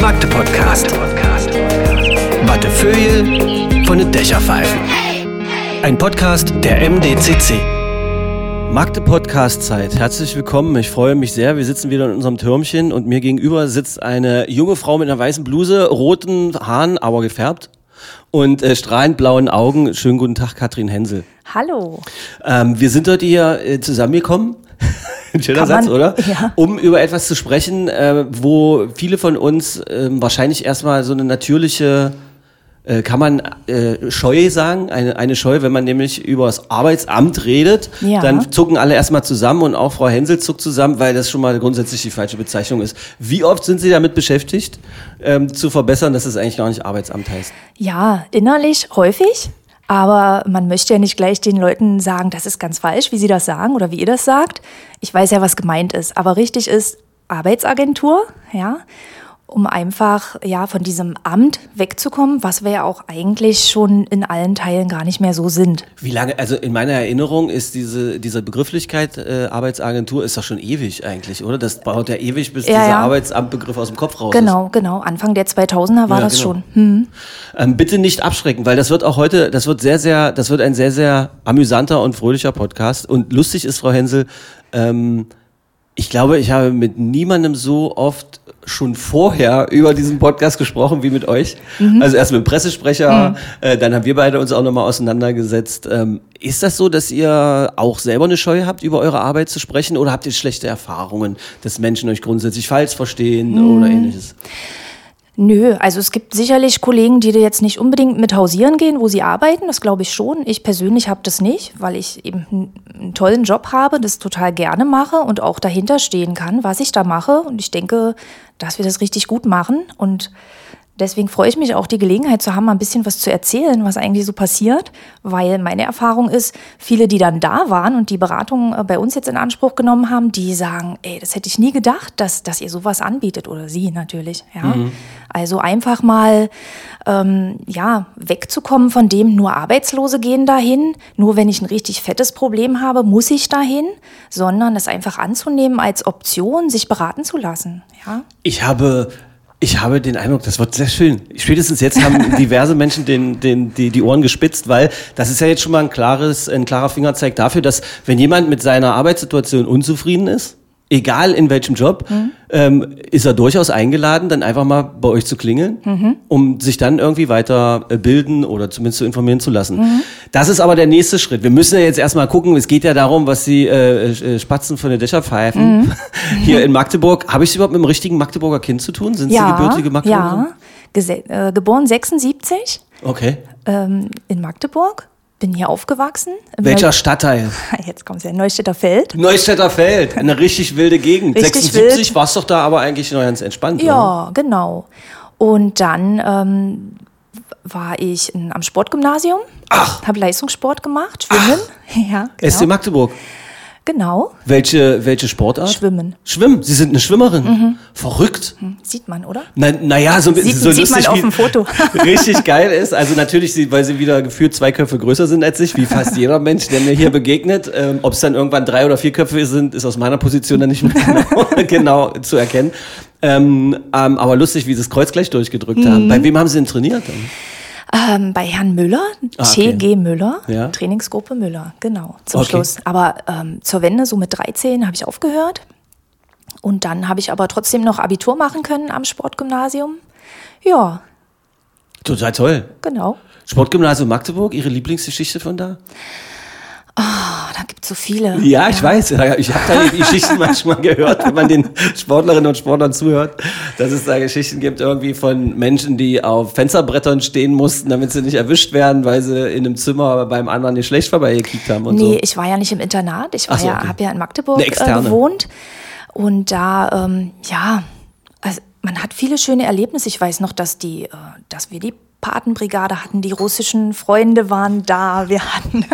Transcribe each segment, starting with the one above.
Magde Podcast. Wattefeuille von den Dächerpfeifen. Ein Podcast der MDCC. Magde Podcast Zeit. Herzlich willkommen. Ich freue mich sehr. Wir sitzen wieder in unserem Türmchen und mir gegenüber sitzt eine junge Frau mit einer weißen Bluse, roten Haaren, aber gefärbt und äh, strahlend blauen Augen. Schönen guten Tag, Katrin Hensel. Hallo. Ähm, wir sind heute hier äh, zusammengekommen. Ein schöner Satz, oder? ja. Um über etwas zu sprechen, äh, wo viele von uns ähm, wahrscheinlich erstmal so eine natürliche, äh, kann man äh, Scheu sagen, eine, eine Scheu, wenn man nämlich über das Arbeitsamt redet, Ja. dann zucken alle erstmal zusammen und auch Frau Hensel zuckt zusammen, weil das schon mal grundsätzlich die falsche Bezeichnung ist. Wie oft sind Sie damit beschäftigt, ähm, zu verbessern, dass es eigentlich gar nicht Arbeitsamt heißt? Ja, innerlich häufig, aber man möchte ja nicht gleich den Leuten sagen, das ist ganz falsch, wie sie das sagen oder wie ihr das sagt. Ich weiß ja, was gemeint ist, aber richtig ist Arbeitsagentur, ja, um einfach ja von diesem Amt wegzukommen, was wir ja auch eigentlich schon in allen Teilen gar nicht mehr so sind. Wie lange, also in meiner Erinnerung ist diese, diese Begrifflichkeit äh, Arbeitsagentur ist doch schon ewig eigentlich, oder? Das braucht ja ewig, bis Ja, dieser ja. Arbeitsamtbegriff aus dem Kopf raus Genau, genau. Anfang der 2000er war Ja, das genau. schon. Hm. ist. Ähm, bitte nicht abschrecken, weil das wird auch heute, das wird sehr, sehr, das wird ein sehr, sehr amüsanter und fröhlicher Podcast. Und lustig ist, Frau Hensel, ähm, ich glaube, ich habe mit niemandem so oft schon vorher über diesen Podcast gesprochen wie mit euch. Mhm. Also erst mit dem Pressesprecher, äh, dann haben wir beide uns auch nochmal auseinandergesetzt. Ähm, ist das so, dass ihr auch selber eine Scheu habt, über eure Arbeit zu sprechen oder habt ihr schlechte Erfahrungen, dass Menschen euch grundsätzlich falsch verstehen Mhm. oder ähnliches? Nö, also es gibt sicherlich Kollegen, die da jetzt nicht unbedingt mit hausieren gehen, wo sie arbeiten, das glaube ich schon. Ich persönlich habe das nicht, weil ich eben einen, einen tollen Job habe, das total gerne mache und auch dahinter stehen kann, was ich da mache. Und ich denke, dass wir das richtig gut machen. Und deswegen freue ich mich auch, die Gelegenheit zu haben, mal ein bisschen was zu erzählen, was eigentlich so passiert, weil meine Erfahrung ist, viele, die dann da waren und die Beratung äh, bei uns jetzt in Anspruch genommen haben, die sagen, ey, das hätte ich nie gedacht, dass, dass ihr sowas anbietet. Oder sie natürlich, ja. Also einfach mal, ähm, ja, wegzukommen von dem, nur Arbeitslose gehen dahin, nur wenn ich ein richtig fettes Problem habe, muss ich dahin, sondern es einfach anzunehmen als Option, sich beraten zu lassen, ja. Ich habe, ich habe den Eindruck, das wird sehr schön. Spätestens jetzt haben diverse Menschen den, den, die, die Ohren gespitzt, weil das ist ja jetzt schon mal ein klares, ein klarer Fingerzeig dafür, dass wenn jemand mit seiner Arbeitssituation unzufrieden ist, egal in welchem Job, ähm, ist er durchaus eingeladen, dann einfach mal bei euch zu klingeln, um sich dann irgendwie weiter äh, bilden oder zumindest zu informieren zu lassen. Das ist aber der nächste Schritt. Wir müssen ja jetzt erstmal gucken, es geht ja darum, was die äh, äh, Spatzen von der Dächer pfeifen. Hier in Magdeburg. Habe ich es überhaupt mit dem richtigen Magdeburger Kind zu tun? Sind Sie gebürtige Magdeburgerin? Ja, äh, geboren 76 Okay. ähm, in Magdeburg, bin hier aufgewachsen. Welcher Neu- Stadtteil? Jetzt kommt ja Neustädter Feld. Neustädter Feld. Eine richtig wilde Gegend. Richtig 76 wild. war es doch da aber eigentlich noch ganz entspannt. oder? Ja, genau. Und dann ähm, war ich in, am Sportgymnasium. Ach. Habe Leistungssport gemacht, Schwimmen. Ja, SC genau. Magdeburg. Genau. Welche, welche Sportart? Schwimmen. Mhm. Schwimmen. Sie sind eine Schwimmerin. Verrückt. Sieht man, oder? Na, naja, so, Sieht- so sieht man auf dem Foto. richtig geil ist. Also natürlich, weil sie wieder gefühlt zwei Köpfe größer sind als ich, wie fast jeder Mensch, der mir hier begegnet. Ähm, Ob es dann irgendwann drei oder vier Köpfe sind, ist aus meiner Position dann nicht mehr genau, genau zu erkennen. Ähm, ähm, aber lustig, wie sie das Kreuz gleich durchgedrückt Mhm. haben. Bei wem haben sie denn trainiert? Dann? Ähm, bei Herrn Müller, Ah, okay. TG Müller, Ja. Trainingsgruppe Müller, genau, zum Okay. Schluss. Aber ähm, zur Wende, so mit 13, habe ich aufgehört. Und dann habe ich aber trotzdem noch Abitur machen können am Sportgymnasium. Ja, Total toll. genau. Sportgymnasium Magdeburg, Ihre Lieblingsgeschichte von da? So viele. Ja, ich weiß. Ja, Ich habe da die Geschichten manchmal gehört, wenn man den Sportlerinnen und Sportlern zuhört, dass es da Geschichten gibt irgendwie von Menschen, die auf Fensterbrettern stehen mussten, damit sie nicht erwischt werden, weil sie in einem Zimmer beim anderen Geschlecht vorbeigekickt haben und Nee, so. ich war ja nicht im Internat. Ich war so, ja, okay. habe ja in Magdeburg äh, gewohnt. Und da, ähm, ja, also man hat viele schöne Erlebnisse. Ich weiß noch, dass die, äh, dass wir die Patenbrigade hatten, die russischen Freunde waren da. Wir hatten,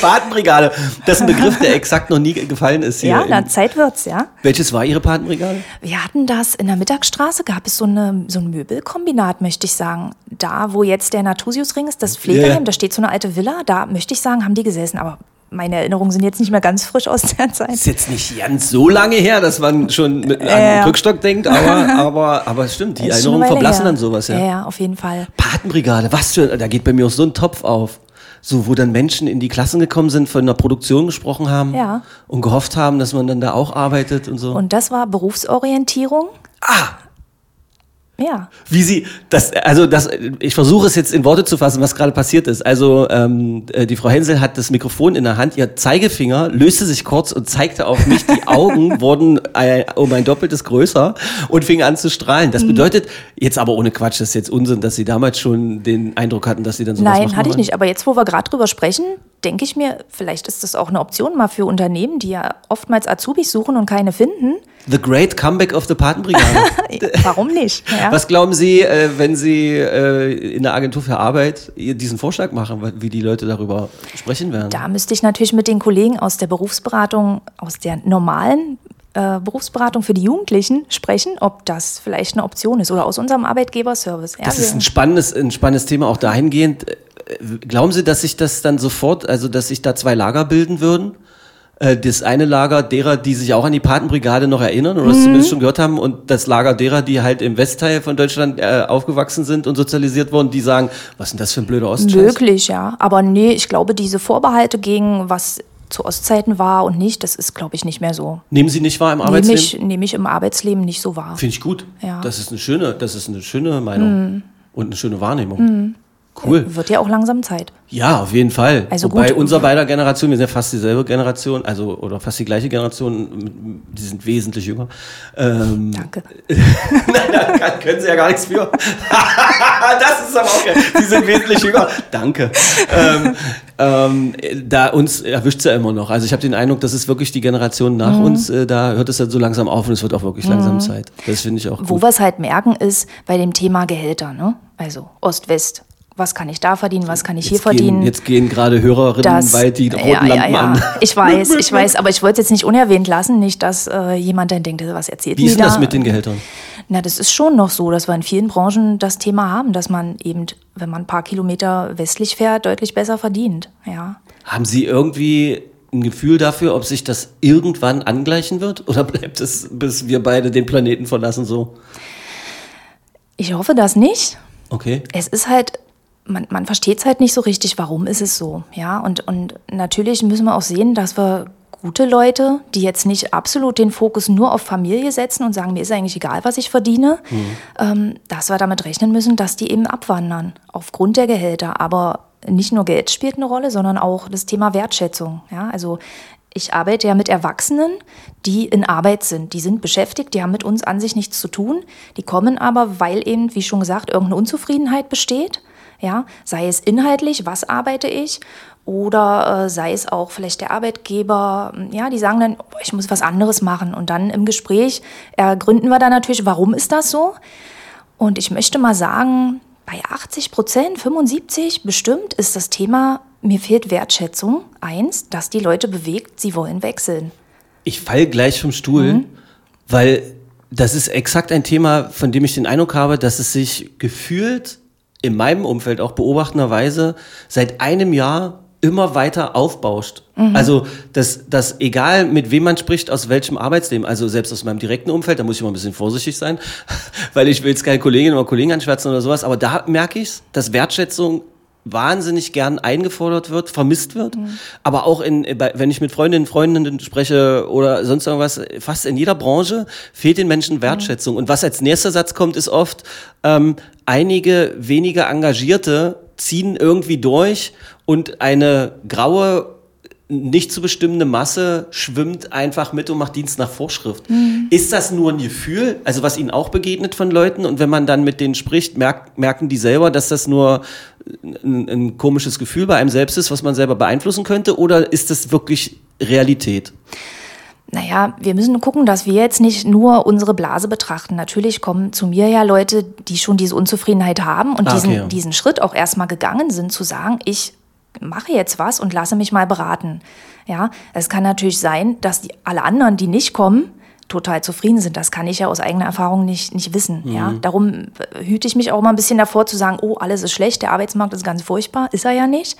Patenbrigade, das ist ein Begriff, der exakt noch nie gefallen ist hier. ja, na, Zeit wird's, ja. Welches war Ihre Patenbrigade? Wir hatten das in der Mittagsstraße, gab es so, eine, so ein Möbelkombinat, möchte ich sagen. Da, wo jetzt der Natusiusring ist, das Pflegeheim, ja. da steht so eine alte Villa, da möchte ich sagen, haben die gesessen. Aber meine Erinnerungen sind jetzt nicht mehr ganz frisch aus der Zeit. Ist jetzt nicht ganz so lange her, dass man schon mit Ja, ja. Rückstock denkt, aber, aber, aber es stimmt, die Erinnerungen verblassen her. dann sowas, ja. Ja, ja, auf jeden Fall. Patenbrigade, was für, da geht bei mir auch so ein Topf auf. So, wo dann Menschen in die Klassen gekommen sind, von der Produktion gesprochen haben Ja. und gehofft haben, dass man dann da auch arbeitet und so. Und das war Berufsorientierung. ah, Ja. wie sie, das, also das, ich versuche es jetzt in Worte zu fassen, was gerade passiert ist. Also ähm, äh, die Frau Hensel hat das Mikrofon in der Hand, ihr Zeigefinger löste sich kurz und zeigte auf mich, die Augen wurden äh, um ein doppeltes größer und fing an zu strahlen. Mhm. Das bedeutet, jetzt aber ohne Quatsch, das ist jetzt Unsinn, dass sie damals schon den Eindruck hatten, dass sie dann sowas Nein, machen hatte ich nicht. Aber jetzt, wo wir gerade drüber sprechen, denke ich mir, vielleicht ist das auch eine Option mal für Unternehmen, die ja oftmals Azubis suchen und keine finden. The Great Comeback of the Patenbrigade. Warum nicht? Ja. Was glauben Sie, äh, wenn Sie äh, in der Agentur für Arbeit diesen Vorschlag machen, wie die Leute darüber sprechen werden? Da müsste ich natürlich mit den Kollegen aus der Berufsberatung, aus der normalen äh, Berufsberatung für die Jugendlichen sprechen, ob das vielleicht eine Option ist oder aus unserem Arbeitgeberservice. Ja, Das ist ein spannendes, ein spannendes Thema auch dahingehend. Äh, Glauben Sie, dass sich das dann sofort, also dass sich da zwei Lager bilden würden? Äh, Das eine Lager derer, die sich auch an die Patenbrigade noch erinnern oder es Mhm. zumindest schon gehört haben, und das Lager derer, die halt im Westteil von Deutschland äh, aufgewachsen sind und sozialisiert wurden, die sagen, was ist denn das für ein blöder Ostscheiß? Möglich, ja. Aber nee, ich glaube, diese Vorbehalte gegen was zu Ostzeiten war und nicht, das ist, glaube ich, nicht mehr so. Nehmen Sie nicht wahr im Nehme Arbeitsleben? ich, nehme ich im Arbeitsleben nicht so wahr. Finde ich gut. Ja. Das ist eine schöne, das ist eine schöne Meinung Mhm. und eine schöne Wahrnehmung. Cool. Wird ja auch langsam Zeit. Ja, auf jeden Fall. Also Wobei gut. unser beider Generation, wir sind ja fast dieselbe Generation, also oder fast die gleiche Generation, die sind wesentlich jünger. Ähm, Danke. Nein, da können Sie ja gar nichts für. das ist aber auch geil. Sie sind wesentlich jünger. Danke. Ähm, ähm, da uns erwischt es ja immer noch. Also ich habe den Eindruck, das ist wirklich die Generation nach Mhm. uns. Äh, da hört es dann so langsam auf und es wird auch wirklich langsam Zeit. Das finde ich auch Wo gut. wir es halt merken, ist bei dem Thema Gehälter, ne? Also Ost-West. Was kann ich da verdienen, was kann ich hier Jetzt gehen, verdienen? jetzt gehen gerade Hörerinnen das, weit die roten ja, ja, Lampen ja. an. Ich weiß, ich weiß, aber ich wollte es jetzt nicht unerwähnt lassen, nicht, dass äh, jemand dann denkt, was erzählt Wie ist da? das mit den Gehältern? Na, das ist schon noch so, dass wir in vielen Branchen das Thema haben, dass man eben, wenn man ein paar Kilometer westlich fährt, deutlich besser verdient. Ja. Haben Sie irgendwie ein Gefühl dafür, ob sich das irgendwann angleichen wird? Oder bleibt es, bis wir beide den Planeten verlassen, so? Ich hoffe das nicht. Okay. es ist halt, man, man versteht es halt nicht so richtig, warum ist es so. Ja, und, und natürlich müssen wir auch sehen, dass wir gute Leute, die jetzt nicht absolut den Fokus nur auf Familie setzen und sagen, mir ist eigentlich egal, was ich verdiene, ähm, dass wir damit rechnen müssen, dass die eben abwandern aufgrund der Gehälter. Aber nicht nur Geld spielt eine Rolle, sondern auch das Thema Wertschätzung. Ja, also ich arbeite ja mit Erwachsenen, die in Arbeit sind. Die sind beschäftigt, die haben mit uns an sich nichts zu tun. Die kommen aber, weil eben, wie schon gesagt, irgendeine Unzufriedenheit besteht. Ja, sei es inhaltlich, was arbeite ich, oder äh, sei es auch vielleicht der Arbeitgeber, ja, die sagen dann, ich muss was anderes machen. Und dann im Gespräch ergründen wir dann natürlich, warum ist das so? Und ich möchte mal sagen, bei 80 Prozent, 75 bestimmt ist das Thema, mir fehlt Wertschätzung. Eins, dass die Leute bewegt, sie wollen wechseln. Ich fall gleich vom Stuhl, Mhm. weil das ist exakt ein Thema, von dem ich den Eindruck habe, dass es sich gefühlt in meinem Umfeld auch beobachtenderweise seit einem Jahr immer weiter aufbauscht. Mhm. Also, dass, dass egal mit wem man spricht, aus welchem Arbeitsleben, also selbst aus meinem direkten Umfeld, da muss ich immer ein bisschen vorsichtig sein, weil ich will jetzt keine Kolleginnen oder Kollegen anschwärzen oder sowas, aber da merke ich dass Wertschätzung wahnsinnig gern eingefordert wird, vermisst wird, aber auch in, bei- wenn ich mit Freundinnen, Freundinnen spreche oder sonst irgendwas, fast in jeder Branche fehlt den Menschen Wertschätzung. Und was als nächster Satz kommt, ist oft, ähm, einige weniger Engagierte ziehen irgendwie durch und eine graue nicht zu bestimmende Masse schwimmt einfach mit und macht Dienst nach Vorschrift. Ist das nur ein Gefühl, also was Ihnen auch begegnet von Leuten und wenn man dann mit denen spricht, merkt, merken die selber, dass das nur ein, ein komisches Gefühl bei einem selbst ist, was man selber beeinflussen könnte oder ist das wirklich Realität? Naja, wir müssen gucken, dass wir jetzt nicht nur unsere Blase betrachten. Natürlich kommen zu mir ja Leute, die schon diese Unzufriedenheit haben und Ah, diesen, okay, ja. diesen Schritt auch erstmal gegangen sind, zu sagen, ich mache jetzt was und lasse mich mal beraten. Ja, es kann natürlich sein, dass die, alle anderen, die nicht kommen, total zufrieden sind. Das kann ich ja aus eigener Erfahrung nicht, nicht wissen. Mhm. Ja? Darum äh, hüte ich mich auch mal ein bisschen davor zu sagen, oh, alles ist schlecht, der Arbeitsmarkt ist ganz furchtbar. Ist er ja nicht.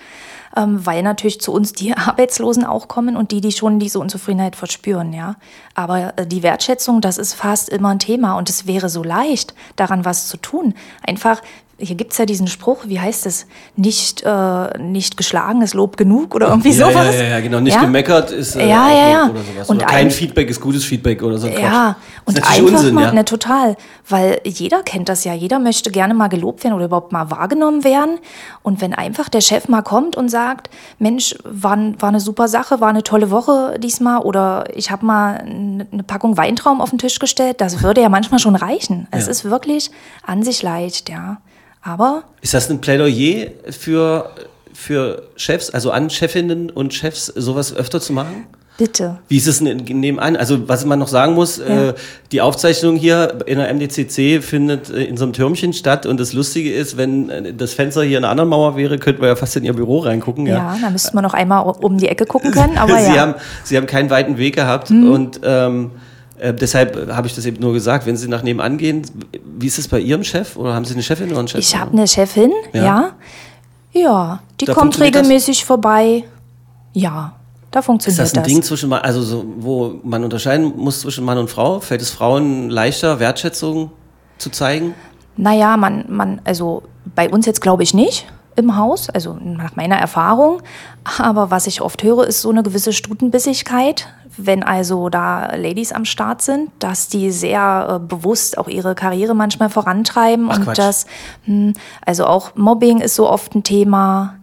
Ähm, weil natürlich zu uns die Arbeitslosen auch kommen und die, die schon diese Unzufriedenheit verspüren, ja. Aber äh, die Wertschätzung, das ist fast immer ein Thema und es wäre so leicht, daran was zu tun. Einfach, hier gibt's ja diesen Spruch, wie heißt es? Nicht, äh, nicht geschlagen ist Lob genug oder irgendwie ja, sowas. Ja, ja, ja, genau. Nicht Ja? gemeckert ist äh, Ja, ja, ja. oder sowas. Und oder kein ein- Feedback ist gutes Feedback oder so. ein Ja, Quatsch. und einfach Unsinn, mal, ja. ne, total, weil jeder kennt das ja, jeder möchte gerne mal gelobt werden oder überhaupt mal wahrgenommen werden. Und wenn einfach der Chef mal kommt und sagt, Mensch, war, war eine super Sache, war eine tolle Woche diesmal oder ich habe mal eine Packung Weintraum auf den Tisch gestellt, das würde ja manchmal schon reichen. Es ist wirklich an sich leicht, ja. Aber Ist das ein Plädoyer für, für Chefs, also an Chefinnen und Chefs, sowas öfter zu machen? bitte. Wie ist es denn nebenan? Also, was man noch sagen muss, Ja. äh, die Aufzeichnung hier in der MDCC findet äh, in so einem Türmchen statt. Und das Lustige ist, wenn äh, das Fenster hier in einer anderen Mauer wäre, könnten wir ja fast in ihr Büro reingucken. Ja, Ja. da müssten wir noch einmal um die Ecke gucken können, aber Sie, ja. Haben, Sie haben keinen weiten Weg gehabt und ähm, äh, deshalb habe ich das eben nur gesagt. Wenn Sie nach nebenan gehen, wie ist es bei Ihrem Chef? Oder haben Sie eine Chefin oder einen Chef? Ich habe eine Chefin, Ja. ja. Ja, die Da kommt funktioniert das? regelmäßig vorbei. Ja, da Ist funktioniert das ein das. Ding zwischen, also so, wo man unterscheiden muss zwischen Mann und Frau? Fällt es Frauen leichter, Wertschätzung zu zeigen? Naja, man, man, also bei uns jetzt glaube ich nicht im Haus, also nach meiner Erfahrung. Aber was ich oft höre, ist so eine gewisse Stutenbissigkeit. Wenn also da Ladies am Start sind, dass die sehr äh, bewusst auch ihre Karriere manchmal vorantreiben Ach, und Quatsch. das, hm, also auch Mobbing ist so oft ein Thema.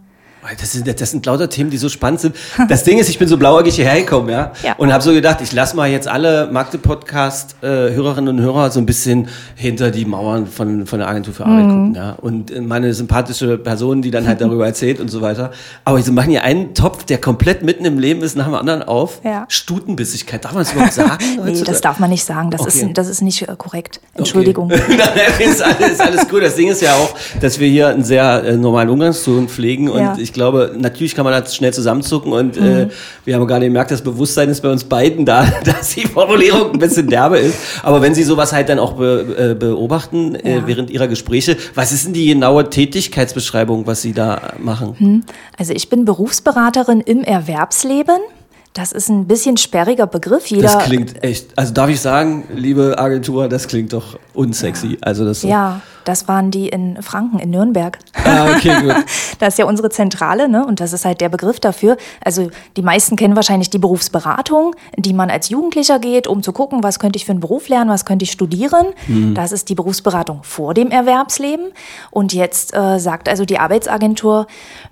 Das sind, das sind lauter Themen, die so spannend sind. Das Ding ist, ich bin so blauäugig hierher gekommen, ja, Ja. und habe so gedacht, ich lasse mal jetzt alle Magde-Podcast-Hörerinnen und Hörer so ein bisschen hinter die Mauern von, von der Agentur für Mhm. Arbeit gucken, ja, und äh, meine sympathische Person, die dann halt darüber erzählt und so weiter. Aber sie machen hier einen Topf, der komplett mitten im Leben ist, nach dem anderen auf. Ja. Stutenbissigkeit, darf man das überhaupt sagen? Nee, das darf man nicht sagen. Das, Okay. ist, das ist nicht äh, korrekt. Entschuldigung. Okay. Ist, alles, ist alles gut. Das Ding ist ja auch, dass wir hier einen sehr äh, normalen Umgangston pflegen und Ja. Ich glaube, natürlich kann man da schnell zusammenzucken und Mhm. äh, wir haben gerade gemerkt, das Bewusstsein ist bei uns beiden da, dass die Formulierung ein bisschen derbe ist. Aber wenn Sie sowas halt dann auch be, äh, beobachten äh, Ja. während Ihrer Gespräche, was ist denn die genaue Tätigkeitsbeschreibung, was Sie da machen? Also ich bin Berufsberaterin im Erwerbsleben. Das ist ein bisschen sperriger Begriff. Jeder, Das klingt echt, also darf ich sagen, liebe Agentur, das klingt doch unsexy. Also das Ja, das waren die in Franken, in Nürnberg. Ah, okay, gut. Das ist ja unsere Zentrale, ne? Und das ist halt der Begriff dafür. Also die meisten kennen wahrscheinlich die Berufsberatung, in die man als Jugendlicher geht, um zu gucken, was könnte ich für einen Beruf lernen, was könnte ich studieren. Das ist die Berufsberatung vor dem Erwerbsleben. Und jetzt äh, sagt also die Arbeitsagentur,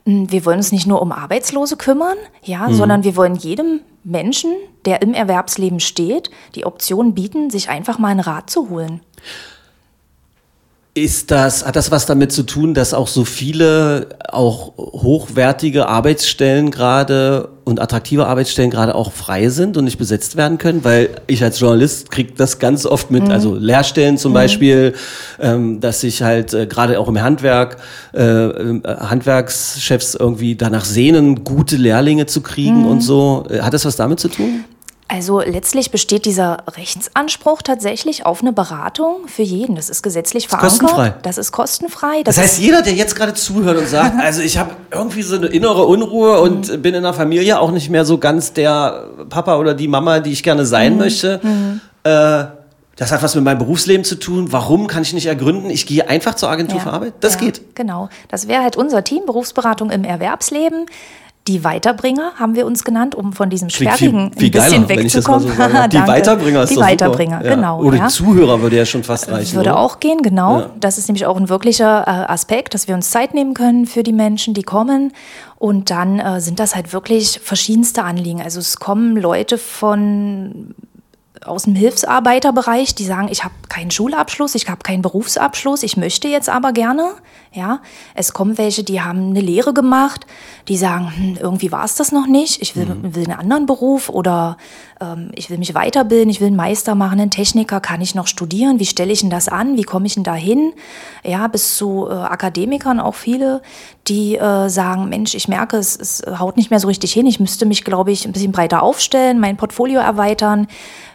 mh, wir wollen uns nicht nur um Arbeitslose kümmern, ja, sondern wir wollen jedem Menschen, der im Erwerbsleben steht, die Option bieten, sich einfach mal einen Rat zu holen. Ist das, hat das was damit zu tun, dass auch so viele auch hochwertige Arbeitsstellen gerade und attraktive Arbeitsstellen gerade auch frei sind und nicht besetzt werden können? Weil ich als Journalist kriege das ganz oft mit, also Lehrstellen zum Beispiel, ähm, dass sich halt äh, gerade auch im Handwerk äh, äh, Handwerkschefs irgendwie danach sehnen, gute Lehrlinge zu kriegen und so. Äh, Hat das was damit zu tun? Also letztlich besteht dieser Rechtsanspruch tatsächlich auf eine Beratung für jeden. Das ist gesetzlich verankert. kostenfrei. Das ist kostenfrei. Das heißt, jeder, der jetzt gerade zuhört und sagt, also ich habe irgendwie so eine innere Unruhe und bin in der Familie auch nicht mehr so ganz der Papa oder die Mama, die ich gerne sein möchte. Äh, das hat was mit meinem Berufsleben zu tun. Warum kann ich nicht ergründen? Ich gehe einfach zur Agentur Ja, für Arbeit. Das ja, geht. Genau. Das wäre halt unser Team, Berufsberatung im Erwerbsleben. Die Weiterbringer haben wir uns genannt, um von diesem viel ein bisschen wegzukommen. so. Die. Weiterbringer ist Die. Weiterbringer, Ja. genau. Oder ja. die Zuhörer würde ja schon fast reichen. Würde oder? auch gehen, genau. Ja. Das ist nämlich auch ein wirklicher äh, Aspekt, dass wir uns Zeit nehmen können für die Menschen, die kommen. Und dann äh, sind das halt wirklich verschiedenste Anliegen. Also es kommen Leute von aus dem Hilfsarbeiterbereich, die sagen, ich habe keinen Schulabschluss, ich habe keinen Berufsabschluss, ich möchte jetzt aber gerne Ja, es kommen welche, die haben eine Lehre gemacht, die sagen, hm, irgendwie war es das noch nicht, ich will, will einen anderen Beruf oder ähm, ich will mich weiterbilden, ich will einen Meister machen, einen Techniker, kann ich noch studieren, wie stelle ich denn das an, wie komme ich denn da hin? Ja, bis zu äh, Akademikern auch viele, die äh, sagen, Mensch, ich merke, es, es haut nicht mehr so richtig hin, ich müsste mich, glaube ich, ein bisschen breiter aufstellen, mein Portfolio erweitern.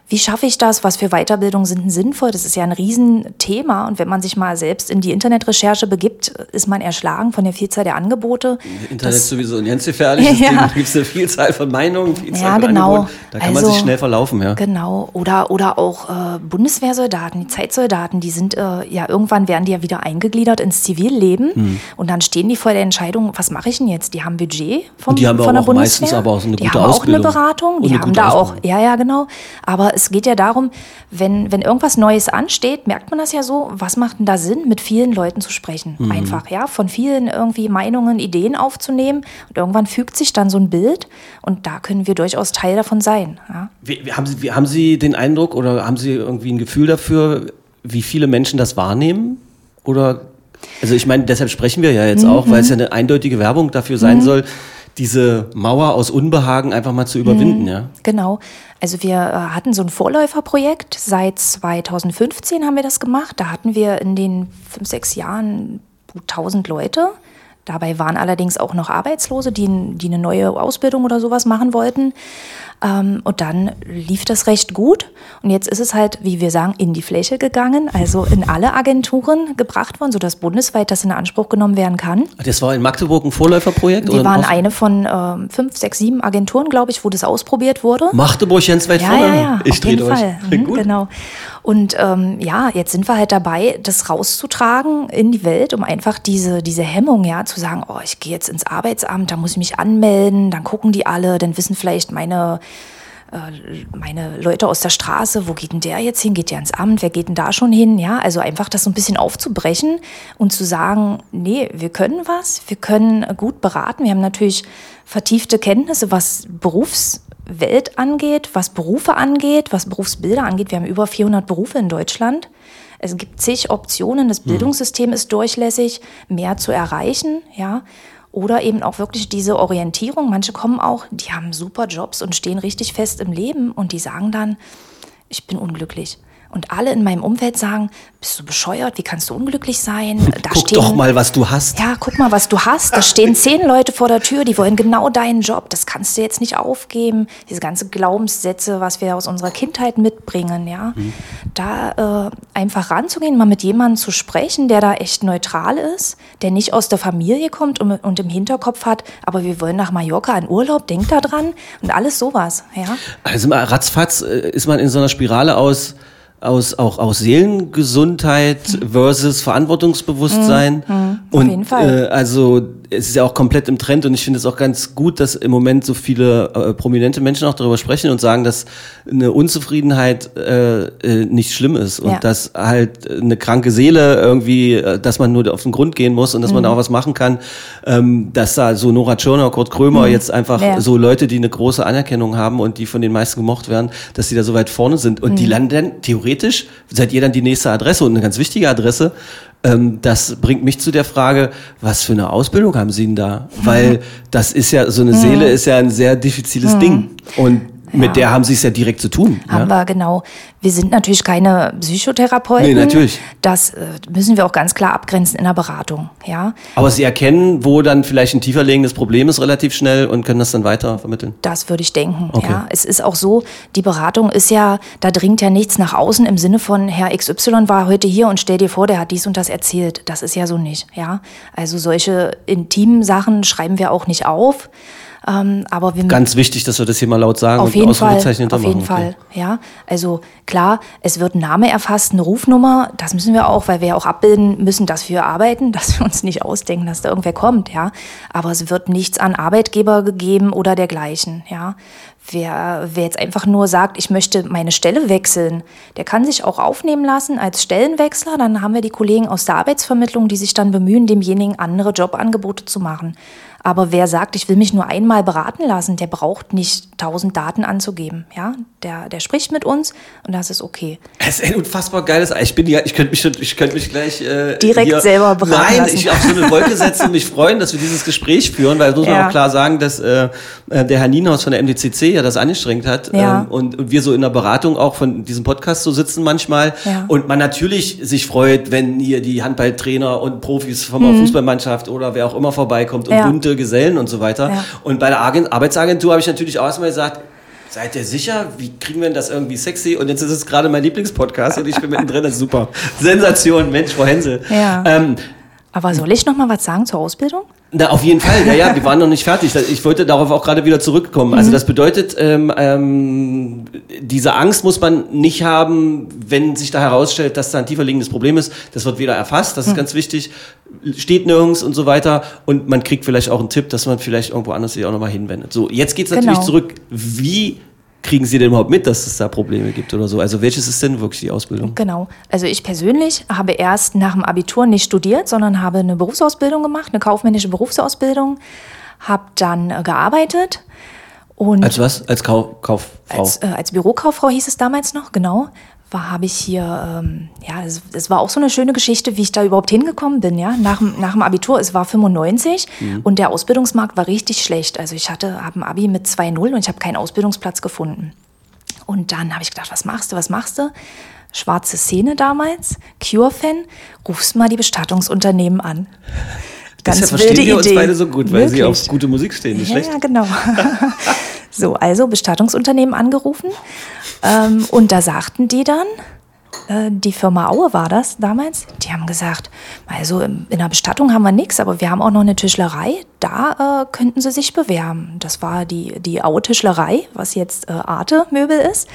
Wie schaffe ich das? Was für Weiterbildungen sind denn sinnvoll? Das ist ja ein Riesenthema. Und wenn man sich mal selbst in die Internetrecherche begibt, ist man erschlagen von der Vielzahl der Angebote. Internet ist sowieso ein ganz gefährliches Ja. Ding. Da gibt es eine Vielzahl von Meinungen, Vielzahl Ja, genau. Angeboten. Da kann man Also, sich schnell verlaufen, ja. Genau. Oder, oder auch äh, Bundeswehrsoldaten, die Zeitsoldaten, die sind äh, ja irgendwann werden die ja wieder eingegliedert ins Zivilleben. Hm. Und dann stehen die vor der Entscheidung, was mache ich denn jetzt? Die haben Budget vom, Und die haben von aber der auch Bundeswehr. meistens aber auch so eine die gute haben Ausbildung. auch eine Beratung. Die eine haben da auch, Ausbildung. ja, ja, genau. Aber es geht ja darum, wenn, wenn irgendwas Neues ansteht, merkt man das ja so, was macht denn da Sinn, mit vielen Leuten zu sprechen? Mhm. Einfach, ja, von vielen irgendwie Meinungen, Ideen aufzunehmen. Und irgendwann fügt sich dann so ein Bild und da können wir durchaus Teil davon sein. Ja. Wie, haben, Sie, haben Sie den Eindruck oder haben Sie irgendwie ein Gefühl dafür, wie viele Menschen das wahrnehmen? Oder, also ich meine, deshalb sprechen wir ja jetzt auch, weil es ja eine eindeutige Werbung dafür sein soll, diese Mauer aus Unbehagen einfach mal zu überwinden, ja? Genau. Also wir äh, hatten so ein Vorläuferprojekt. Seit 2015 haben wir das gemacht. Da hatten wir in den fünf, sechs Jahren gut 1000 Leute. Dabei waren allerdings auch noch Arbeitslose, die, die eine neue Ausbildung oder sowas machen wollten. Ähm, und dann lief das recht gut. Und jetzt ist es halt, wie wir sagen, in die Fläche gegangen, also in alle Agenturen gebracht worden, sodass bundesweit das in Anspruch genommen werden kann. Das war in Magdeburg ein Vorläuferprojekt? Wir waren eine von ähm, fünf, sechs, sieben Agenturen, glaube ich, wo das ausprobiert wurde. Magdeburg ganz weit Ja, vorne? ja, ja, Ich auf jeden durch. Fall. Mhm, Gut. Genau. Und ähm, ja, jetzt sind wir halt dabei, das rauszutragen in die Welt, um einfach diese, diese Hemmung, ja, zu sagen, oh, ich gehe jetzt ins Arbeitsamt, da muss ich mich anmelden, dann gucken die alle, dann wissen vielleicht meine äh, meine Leute aus der Straße, wo geht denn der jetzt hin? Geht der ins Amt? Wer geht denn da schon hin? Ja, also einfach das so ein bisschen aufzubrechen und zu sagen, nee, wir können was, wir können gut beraten. Wir haben natürlich vertiefte Kenntnisse, was Berufswelt angeht, was Berufe angeht, was Berufsbilder angeht. Wir haben über 400 Berufe in Deutschland. Es gibt zig Optionen. Das Bildungssystem ist durchlässig, mehr zu erreichen, ja. Oder eben auch wirklich diese Orientierung. Manche kommen auch, die haben super Jobs und stehen richtig fest im Leben und die sagen dann, ich bin unglücklich. Und alle in meinem Umfeld sagen, bist du bescheuert? Wie kannst du unglücklich sein? Da Guck doch mal, was du hast. ja, guck mal, was du hast. Da stehen zehn Leute vor der Tür, die wollen genau deinen Job. Das kannst du jetzt nicht aufgeben. Diese ganze Glaubenssätze, was wir aus unserer Kindheit mitbringen, ja. Da äh, einfach ranzugehen, mal mit jemandem zu sprechen, der da echt neutral ist, der nicht aus der Familie kommt und, und im Hinterkopf hat, aber wir wollen nach Mallorca in Urlaub, denk da dran und alles sowas, ja. Also mal ratzfatz äh, ist man in so einer Spirale aus, aus, auch aus Seelengesundheit versus Verantwortungsbewusstsein. und jeden Fall. Äh, also es ist ja auch komplett im Trend und ich finde es auch ganz gut, dass im Moment so viele äh, prominente Menschen auch darüber sprechen und sagen, dass eine Unzufriedenheit äh, äh, nicht schlimm ist und Ja. dass halt eine kranke Seele irgendwie, äh, dass man nur auf den Grund gehen muss und dass man Mhm. da auch was machen kann, ähm, dass da so Nora Tschirner, Kurt Krömer jetzt einfach Mhm. Ja. so Leute, die eine große Anerkennung haben und die von den meisten gemocht werden, dass die da so weit vorne sind. Und Mhm. die landen dann theoretisch, seid ihr dann die nächste Adresse und eine ganz wichtige Adresse. Ähm, das bringt mich zu der Frage, was für eine Ausbildung haben Sie denn da? Weil das ist ja, so eine Seele ist ja ein sehr diffiziles Ding. Und mit der haben Sie es ja direkt zu tun. Haben ja? wir, genau. Wir sind natürlich keine Psychotherapeuten. Nee, natürlich. Das äh, müssen wir auch ganz klar abgrenzen in der Beratung, ja. Aber Sie erkennen, wo dann vielleicht ein tiefer liegendes Problem ist, relativ schnell und können das dann weiter vermitteln. Das würde ich denken. Okay. Ja, es ist auch so, die Beratung ist ja, da dringt ja nichts nach außen im Sinne von Herr XY war heute hier und stell dir vor, der hat dies und das erzählt. Das ist ja so nicht. Ja, also solche intimen Sachen schreiben wir auch nicht auf. Ähm, aber wir Ganz wichtig, dass wir das hier mal laut sagen auf und jeden Fall, auf jeden. Okay. Fall, ja. Also klar, es wird ein Name erfasst, eine Rufnummer. Das müssen wir auch, weil wir ja auch abbilden müssen, dass wir arbeiten, dass wir uns nicht ausdenken, dass da irgendwer kommt, ja. Aber es wird nichts an Arbeitgeber gegeben oder dergleichen, ja. Wer, wer jetzt einfach nur sagt, ich möchte meine Stelle wechseln, der kann sich auch aufnehmen lassen als Stellenwechsler. Dann haben wir die Kollegen aus der Arbeitsvermittlung, die sich dann bemühen, demjenigen andere Jobangebote zu machen. Aber wer sagt, ich will mich nur einmal beraten lassen, der braucht nicht tausend Daten anzugeben. Ja, der, der spricht mit uns und das ist okay. Es ist ein unfassbar geiles. Ich bin ja, ich könnte mich, ich könnte mich gleich äh, Direkt hier, selber beraten Nein, lassen. ich auf so eine Wolke setzen und mich freuen, dass wir dieses Gespräch führen, weil das muss man Ja. auch klar sagen, dass äh, äh, der Herr Nienhaus von der MDCC ja das angestrengt hat Ja. ähm, und, und wir so in der Beratung auch von diesem Podcast so sitzen manchmal Ja. und man natürlich sich freut, wenn hier die Handballtrainer und Profis von der Fußballmannschaft oder wer auch immer vorbeikommt und Mhm. Gesellen und so weiter. Ja. Und bei der Agent Arbeitsagentur habe ich natürlich auch erstmal gesagt, Seid ihr sicher? Wie kriegen wir denn das irgendwie sexy? Und jetzt ist es gerade mein Lieblingspodcast und ich bin mittendrin, das ist super. Sensation, Mensch, Frau Hensel. Ja. Ähm, Aber soll ich noch mal was sagen zur Ausbildung? Na, auf jeden Fall, ja, ja, wir waren noch nicht fertig. Ich wollte darauf auch gerade wieder zurückkommen. Also das bedeutet, ähm, ähm, diese Angst muss man nicht haben, wenn sich da herausstellt, dass da ein tiefer liegendes Problem ist. Das wird weder erfasst, das ist ganz wichtig, steht nirgends und so weiter. Und man kriegt vielleicht auch einen Tipp, dass man vielleicht irgendwo anders sich auch nochmal hinwendet. So, jetzt geht's natürlich Genau. zurück. Wie kriegen Sie denn überhaupt mit, dass es da Probleme gibt oder so? Also welches ist denn wirklich die Ausbildung? Genau. Also ich persönlich habe erst nach dem Abitur nicht studiert, sondern habe eine Berufsausbildung gemacht, eine kaufmännische Berufsausbildung, habe dann äh, gearbeitet und Als was? Als Kau Kauffrau? als, äh, als Bürokauffrau hieß es damals noch, genau. War habe ich hier, ähm, ja, es, es war auch so eine schöne Geschichte, wie ich da überhaupt hingekommen bin, ja. Nach, dem- nach dem Abitur, es war 95 und der Ausbildungsmarkt war richtig schlecht. Also ich hatte, habe ein Abi mit 2,0 und ich habe keinen Ausbildungsplatz gefunden. Und dann habe ich gedacht, was machst du, was machst du? Schwarze Szene damals, Cure-Fan, rufst mal die Bestattungsunternehmen an. Ganz Deshalb verstehen wilde wir uns Idee. beide so gut, weil Sie Wirklich. auf gute Musik stehen, nicht Ja, schlecht? ja, genau. so, also Bestattungsunternehmen angerufen. Ähm, und da sagten die dann, äh, die Firma Aue war das damals, die haben gesagt, also in der Bestattung haben wir nichts, aber wir haben auch noch eine Tischlerei, da äh, könnten sie sich bewerben. Das war die, die Aue Tischlerei, was jetzt äh, Arte Möbel ist.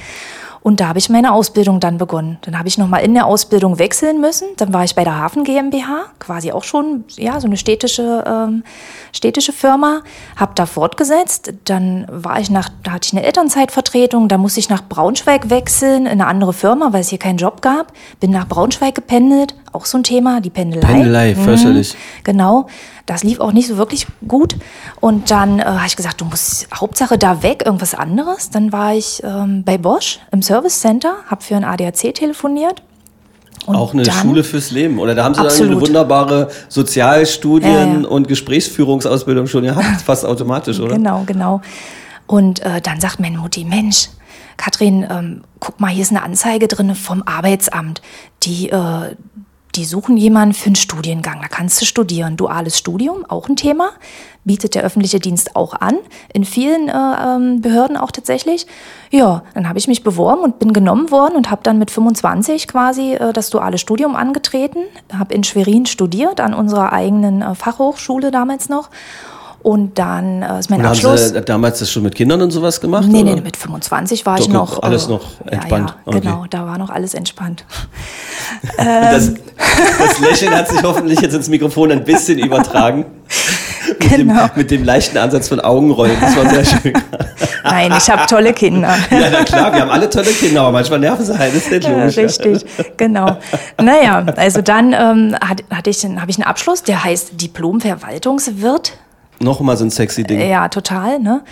Und da habe ich meine Ausbildung dann begonnen. Dann habe ich nochmal in der Ausbildung wechseln müssen. Dann war ich bei der Hafen GmbH, quasi auch schon ja, so eine städtische, ähm, städtische Firma, habe da fortgesetzt. Dann war ich nach, da hatte ich eine Elternzeitvertretung, da musste ich nach Braunschweig wechseln, in eine andere Firma, weil es hier keinen Job gab. Bin nach Braunschweig gependelt, auch so ein Thema, die Pendelei. Pendelei, fürchterlich. Genau, das lief auch nicht so wirklich gut. Und dann äh, habe ich gesagt, du musst Hauptsache da weg, irgendwas anderes. Dann war ich ähm, bei Bosch im Service Center, habe für ein ADAC telefoniert. Und auch eine dann, Schule fürs Leben. Oder da haben Sie dann eine wunderbare Sozialstudien Ja, ja. und Gesprächsführungsausbildung schon gehabt, fast automatisch, oder? Genau, genau. Und äh, dann sagt meine Mutti, Mensch, Katrin, ähm, guck mal, hier ist eine Anzeige drin vom Arbeitsamt. Die, äh, die suchen jemanden für einen Studiengang. Da kannst du studieren. Duales Studium, auch ein Thema. Bietet der öffentliche Dienst auch an. In vielen äh, ähm, Behörden auch tatsächlich. Ja, dann habe ich mich beworben und bin genommen worden und habe dann mit 25 quasi äh, das duale Studium angetreten. Habe in Schwerin studiert, an unserer eigenen äh, Fachhochschule damals noch. Und dann äh, ist mein Und haben Abschluss. Sie damals das schon mit Kindern und sowas gemacht? Nee, oder? nee, mit 25 war ich Doch, noch. alles äh, noch entspannt. Ja, Okay. ja, genau, da war noch alles entspannt. Das, das Lächeln hat sich hoffentlich jetzt ins Mikrofon ein bisschen übertragen. Mit, Genau. dem, mit dem leichten Ansatz von Augenrollen. Das war sehr schön. Nein, ich habe tolle Kinder. Ja, na klar, wir haben alle tolle Kinder, aber manchmal nerven sie halt. Das ist nicht Ja, logisch. richtig, genau. Naja, also dann ähm, hat, hatte ich, habe ich einen Abschluss, der heißt Diplom-Verwaltungswirt. Nochmal so ein sexy Ding. Ja, total. Ne?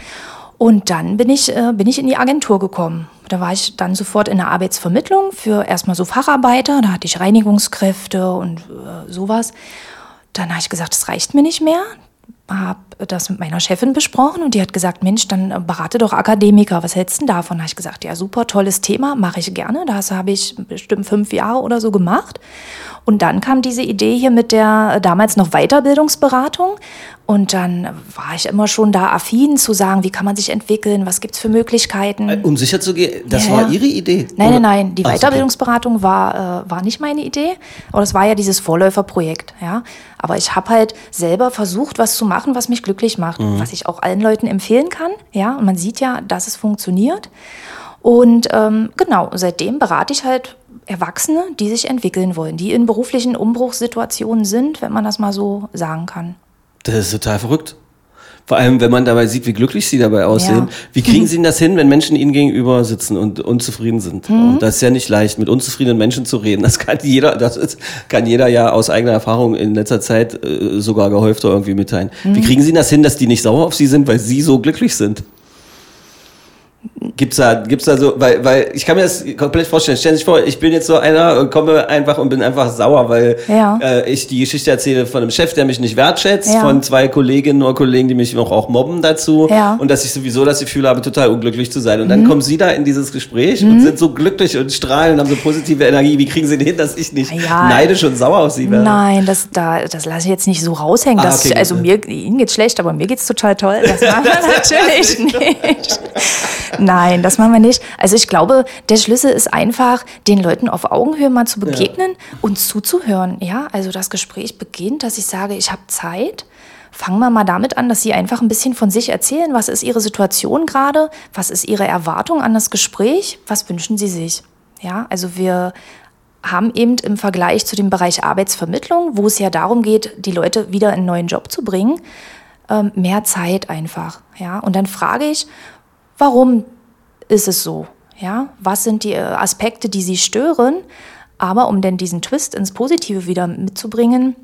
Und dann bin ich, äh, bin ich in die Agentur gekommen. Da war ich dann sofort in der Arbeitsvermittlung für erstmal so Facharbeiter. Da hatte ich Reinigungskräfte und äh, sowas. Dann habe ich gesagt, das reicht mir nicht mehr. Habe das mit meiner Chefin besprochen und die hat gesagt, Mensch, dann äh, berate doch Akademiker. Was hältst du denn davon? Da habe ich gesagt, ja, super, tolles Thema, mache ich gerne. Das habe ich bestimmt fünf Jahre oder so gemacht. Und dann kam diese Idee hier mit der äh, damals noch Weiterbildungsberatung. Und dann war ich immer schon da affin zu sagen, wie kann man sich entwickeln, was gibt's für Möglichkeiten. Um sicher zu gehen, das Ja, war ja. Ihre Idee? Nein, nein, nein. Die Ach so, okay. Weiterbildungsberatung war, äh, war nicht meine Idee, aber das war ja dieses Vorläuferprojekt. Ja? Aber ich habe halt selber versucht, was zu machen, was mich glücklich macht, Mhm. was ich auch allen Leuten empfehlen kann. Ja? Und man sieht ja, dass es funktioniert. Und ähm, genau, seitdem berate ich halt Erwachsene, die sich entwickeln wollen, die in beruflichen Umbruchssituationen sind, wenn man das mal so sagen kann. Das ist total verrückt. Vor allem, wenn man dabei sieht, wie glücklich sie dabei aussehen. Ja. Wie kriegen sie denn das hin, wenn Menschen ihnen gegenüber sitzen und unzufrieden sind? Mhm. Und das ist ja nicht leicht, mit unzufriedenen Menschen zu reden. Das kann jeder, das ist, kann jeder ja aus eigener Erfahrung in letzter Zeit äh, sogar gehäufter irgendwie mitteilen. Mhm. Wie kriegen sie denn das hin, dass die nicht sauer auf sie sind, weil sie so glücklich sind? Gibt's da, gibt's da so, weil, weil ich kann mir das komplett vorstellen. Stellen Sie sich vor, ich bin jetzt so einer und komme einfach und bin einfach sauer, weil Ja. äh, ich die Geschichte erzähle von einem Chef, der mich nicht wertschätzt, Ja. von zwei Kolleginnen oder Kollegen, die mich noch auch mobben dazu Ja. Mhm. und dass ich sowieso das Gefühl habe, total unglücklich zu sein. Und dann kommen Sie da in dieses Gespräch und sind so glücklich und strahlen und haben so positive Energie. Wie kriegen Sie denn hin, dass ich nicht neidisch und sauer auf Sie werde? Nein, das, da, das lasse ich jetzt nicht so raushängen. Ah, okay, gut. also mir, Ihnen geht's schlecht, aber mir geht's total toll. Das machen wir natürlich nicht. Nein, das machen wir nicht. Also ich glaube, der Schlüssel ist einfach, den Leuten auf Augenhöhe mal zu begegnen und zuzuhören. Ja, also das Gespräch beginnt, dass ich sage, ich habe Zeit. Fangen wir mal damit an, dass Sie einfach ein bisschen von sich erzählen. Was ist Ihre Situation gerade? Was ist Ihre Erwartung an das Gespräch? Was wünschen Sie sich? Ja, also wir haben eben im Vergleich zu dem Bereich Arbeitsvermittlung, wo es ja darum geht, die Leute wieder in einen neuen Job zu bringen, ähm, mehr Zeit einfach. Ja, und dann frage ich, warum ist es so? Ja, was sind die äh, Aspekte, die Sie stören? Aber um denn diesen Twist ins Positive wieder mitzubringen,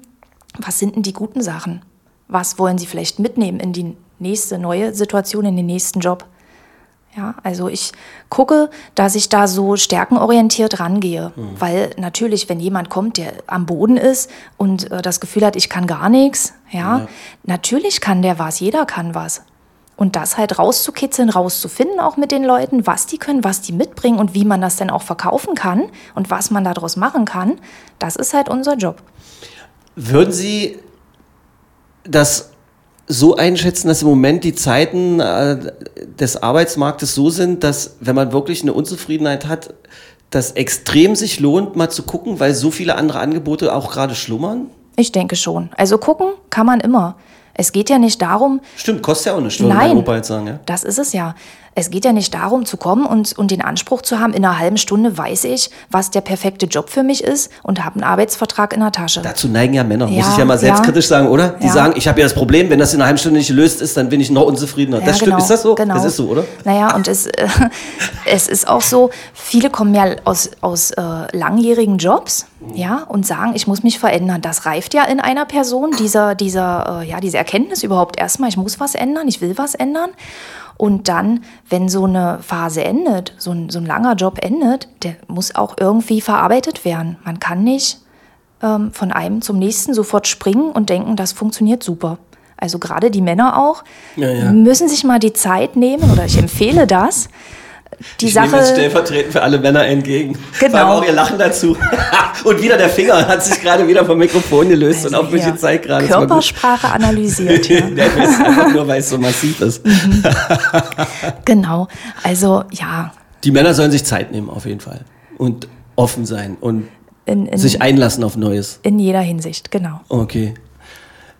was sind denn die guten Sachen? Was wollen Sie vielleicht mitnehmen in die nächste neue Situation, in den nächsten Job? Ja, also ich gucke, dass ich da so stärkenorientiert rangehe, weil natürlich, wenn jemand kommt, der am Boden ist und äh, das Gefühl hat, ich kann gar nichts, ja, natürlich kann der was, jeder kann was. Und das halt rauszukitzeln, rauszufinden auch mit den Leuten, was die können, was die mitbringen und wie man das dann auch verkaufen kann und was man daraus machen kann, das ist halt unser Job. Würden Sie das so einschätzen, dass im Moment die Zeiten äh, des Arbeitsmarktes so sind, dass wenn man wirklich eine Unzufriedenheit hat, das extrem sich lohnt, mal zu gucken, weil so viele andere Angebote auch gerade schlummern? Ich denke schon. Also gucken kann man immer. Es geht ja nicht darum, Stimmt, kostet ja auch nicht, würde Nein. mein Opa jetzt sagen, ja? Das ist es ja. Es geht ja nicht darum zu kommen und, und den Anspruch zu haben, in einer halben Stunde weiß ich, was der perfekte Job für mich ist und habe einen Arbeitsvertrag in der Tasche. Dazu neigen ja Männer, muss Ja, ich ja mal ja. selbstkritisch sagen, oder? Die Ja. sagen, ich habe ja das Problem, wenn das in einer halben Stunde nicht gelöst ist, dann bin ich noch unzufriedener. Ja, das stimmt, genau, ist das so? Genau. Das ist so, oder? Naja, und es, äh, es ist auch so, viele kommen ja aus, aus äh, langjährigen Jobs, ja, und sagen, ich muss mich verändern. Das reift ja in einer Person, dieser, dieser, äh, ja, diese Erkenntnis überhaupt erstmal, ich muss was ändern, ich will was ändern. Und dann, wenn so eine Phase endet, so ein, so ein langer Job endet, der muss auch irgendwie verarbeitet werden. Man kann nicht ähm, von einem zum nächsten sofort springen und denken, das funktioniert super. Also gerade die Männer auch Ja, ja. müssen sich mal die Zeit nehmen, oder ich empfehle das, die ich nehme jetzt Sache. stellvertretend für alle Männer entgegen. Genau. Vor allem auch ihr Lachen dazu. und wieder der Finger hat sich gerade wieder vom Mikrofon gelöst und auf mich ja, gezeigt gerade. Körpersprache analysiert. Ja. Der ist einfach nur, weil es so massiv ist. Genau. Also ja, Die Männer sollen sich Zeit nehmen, auf jeden Fall. Und offen sein und in, in, sich einlassen auf Neues. in jeder Hinsicht, genau. Okay.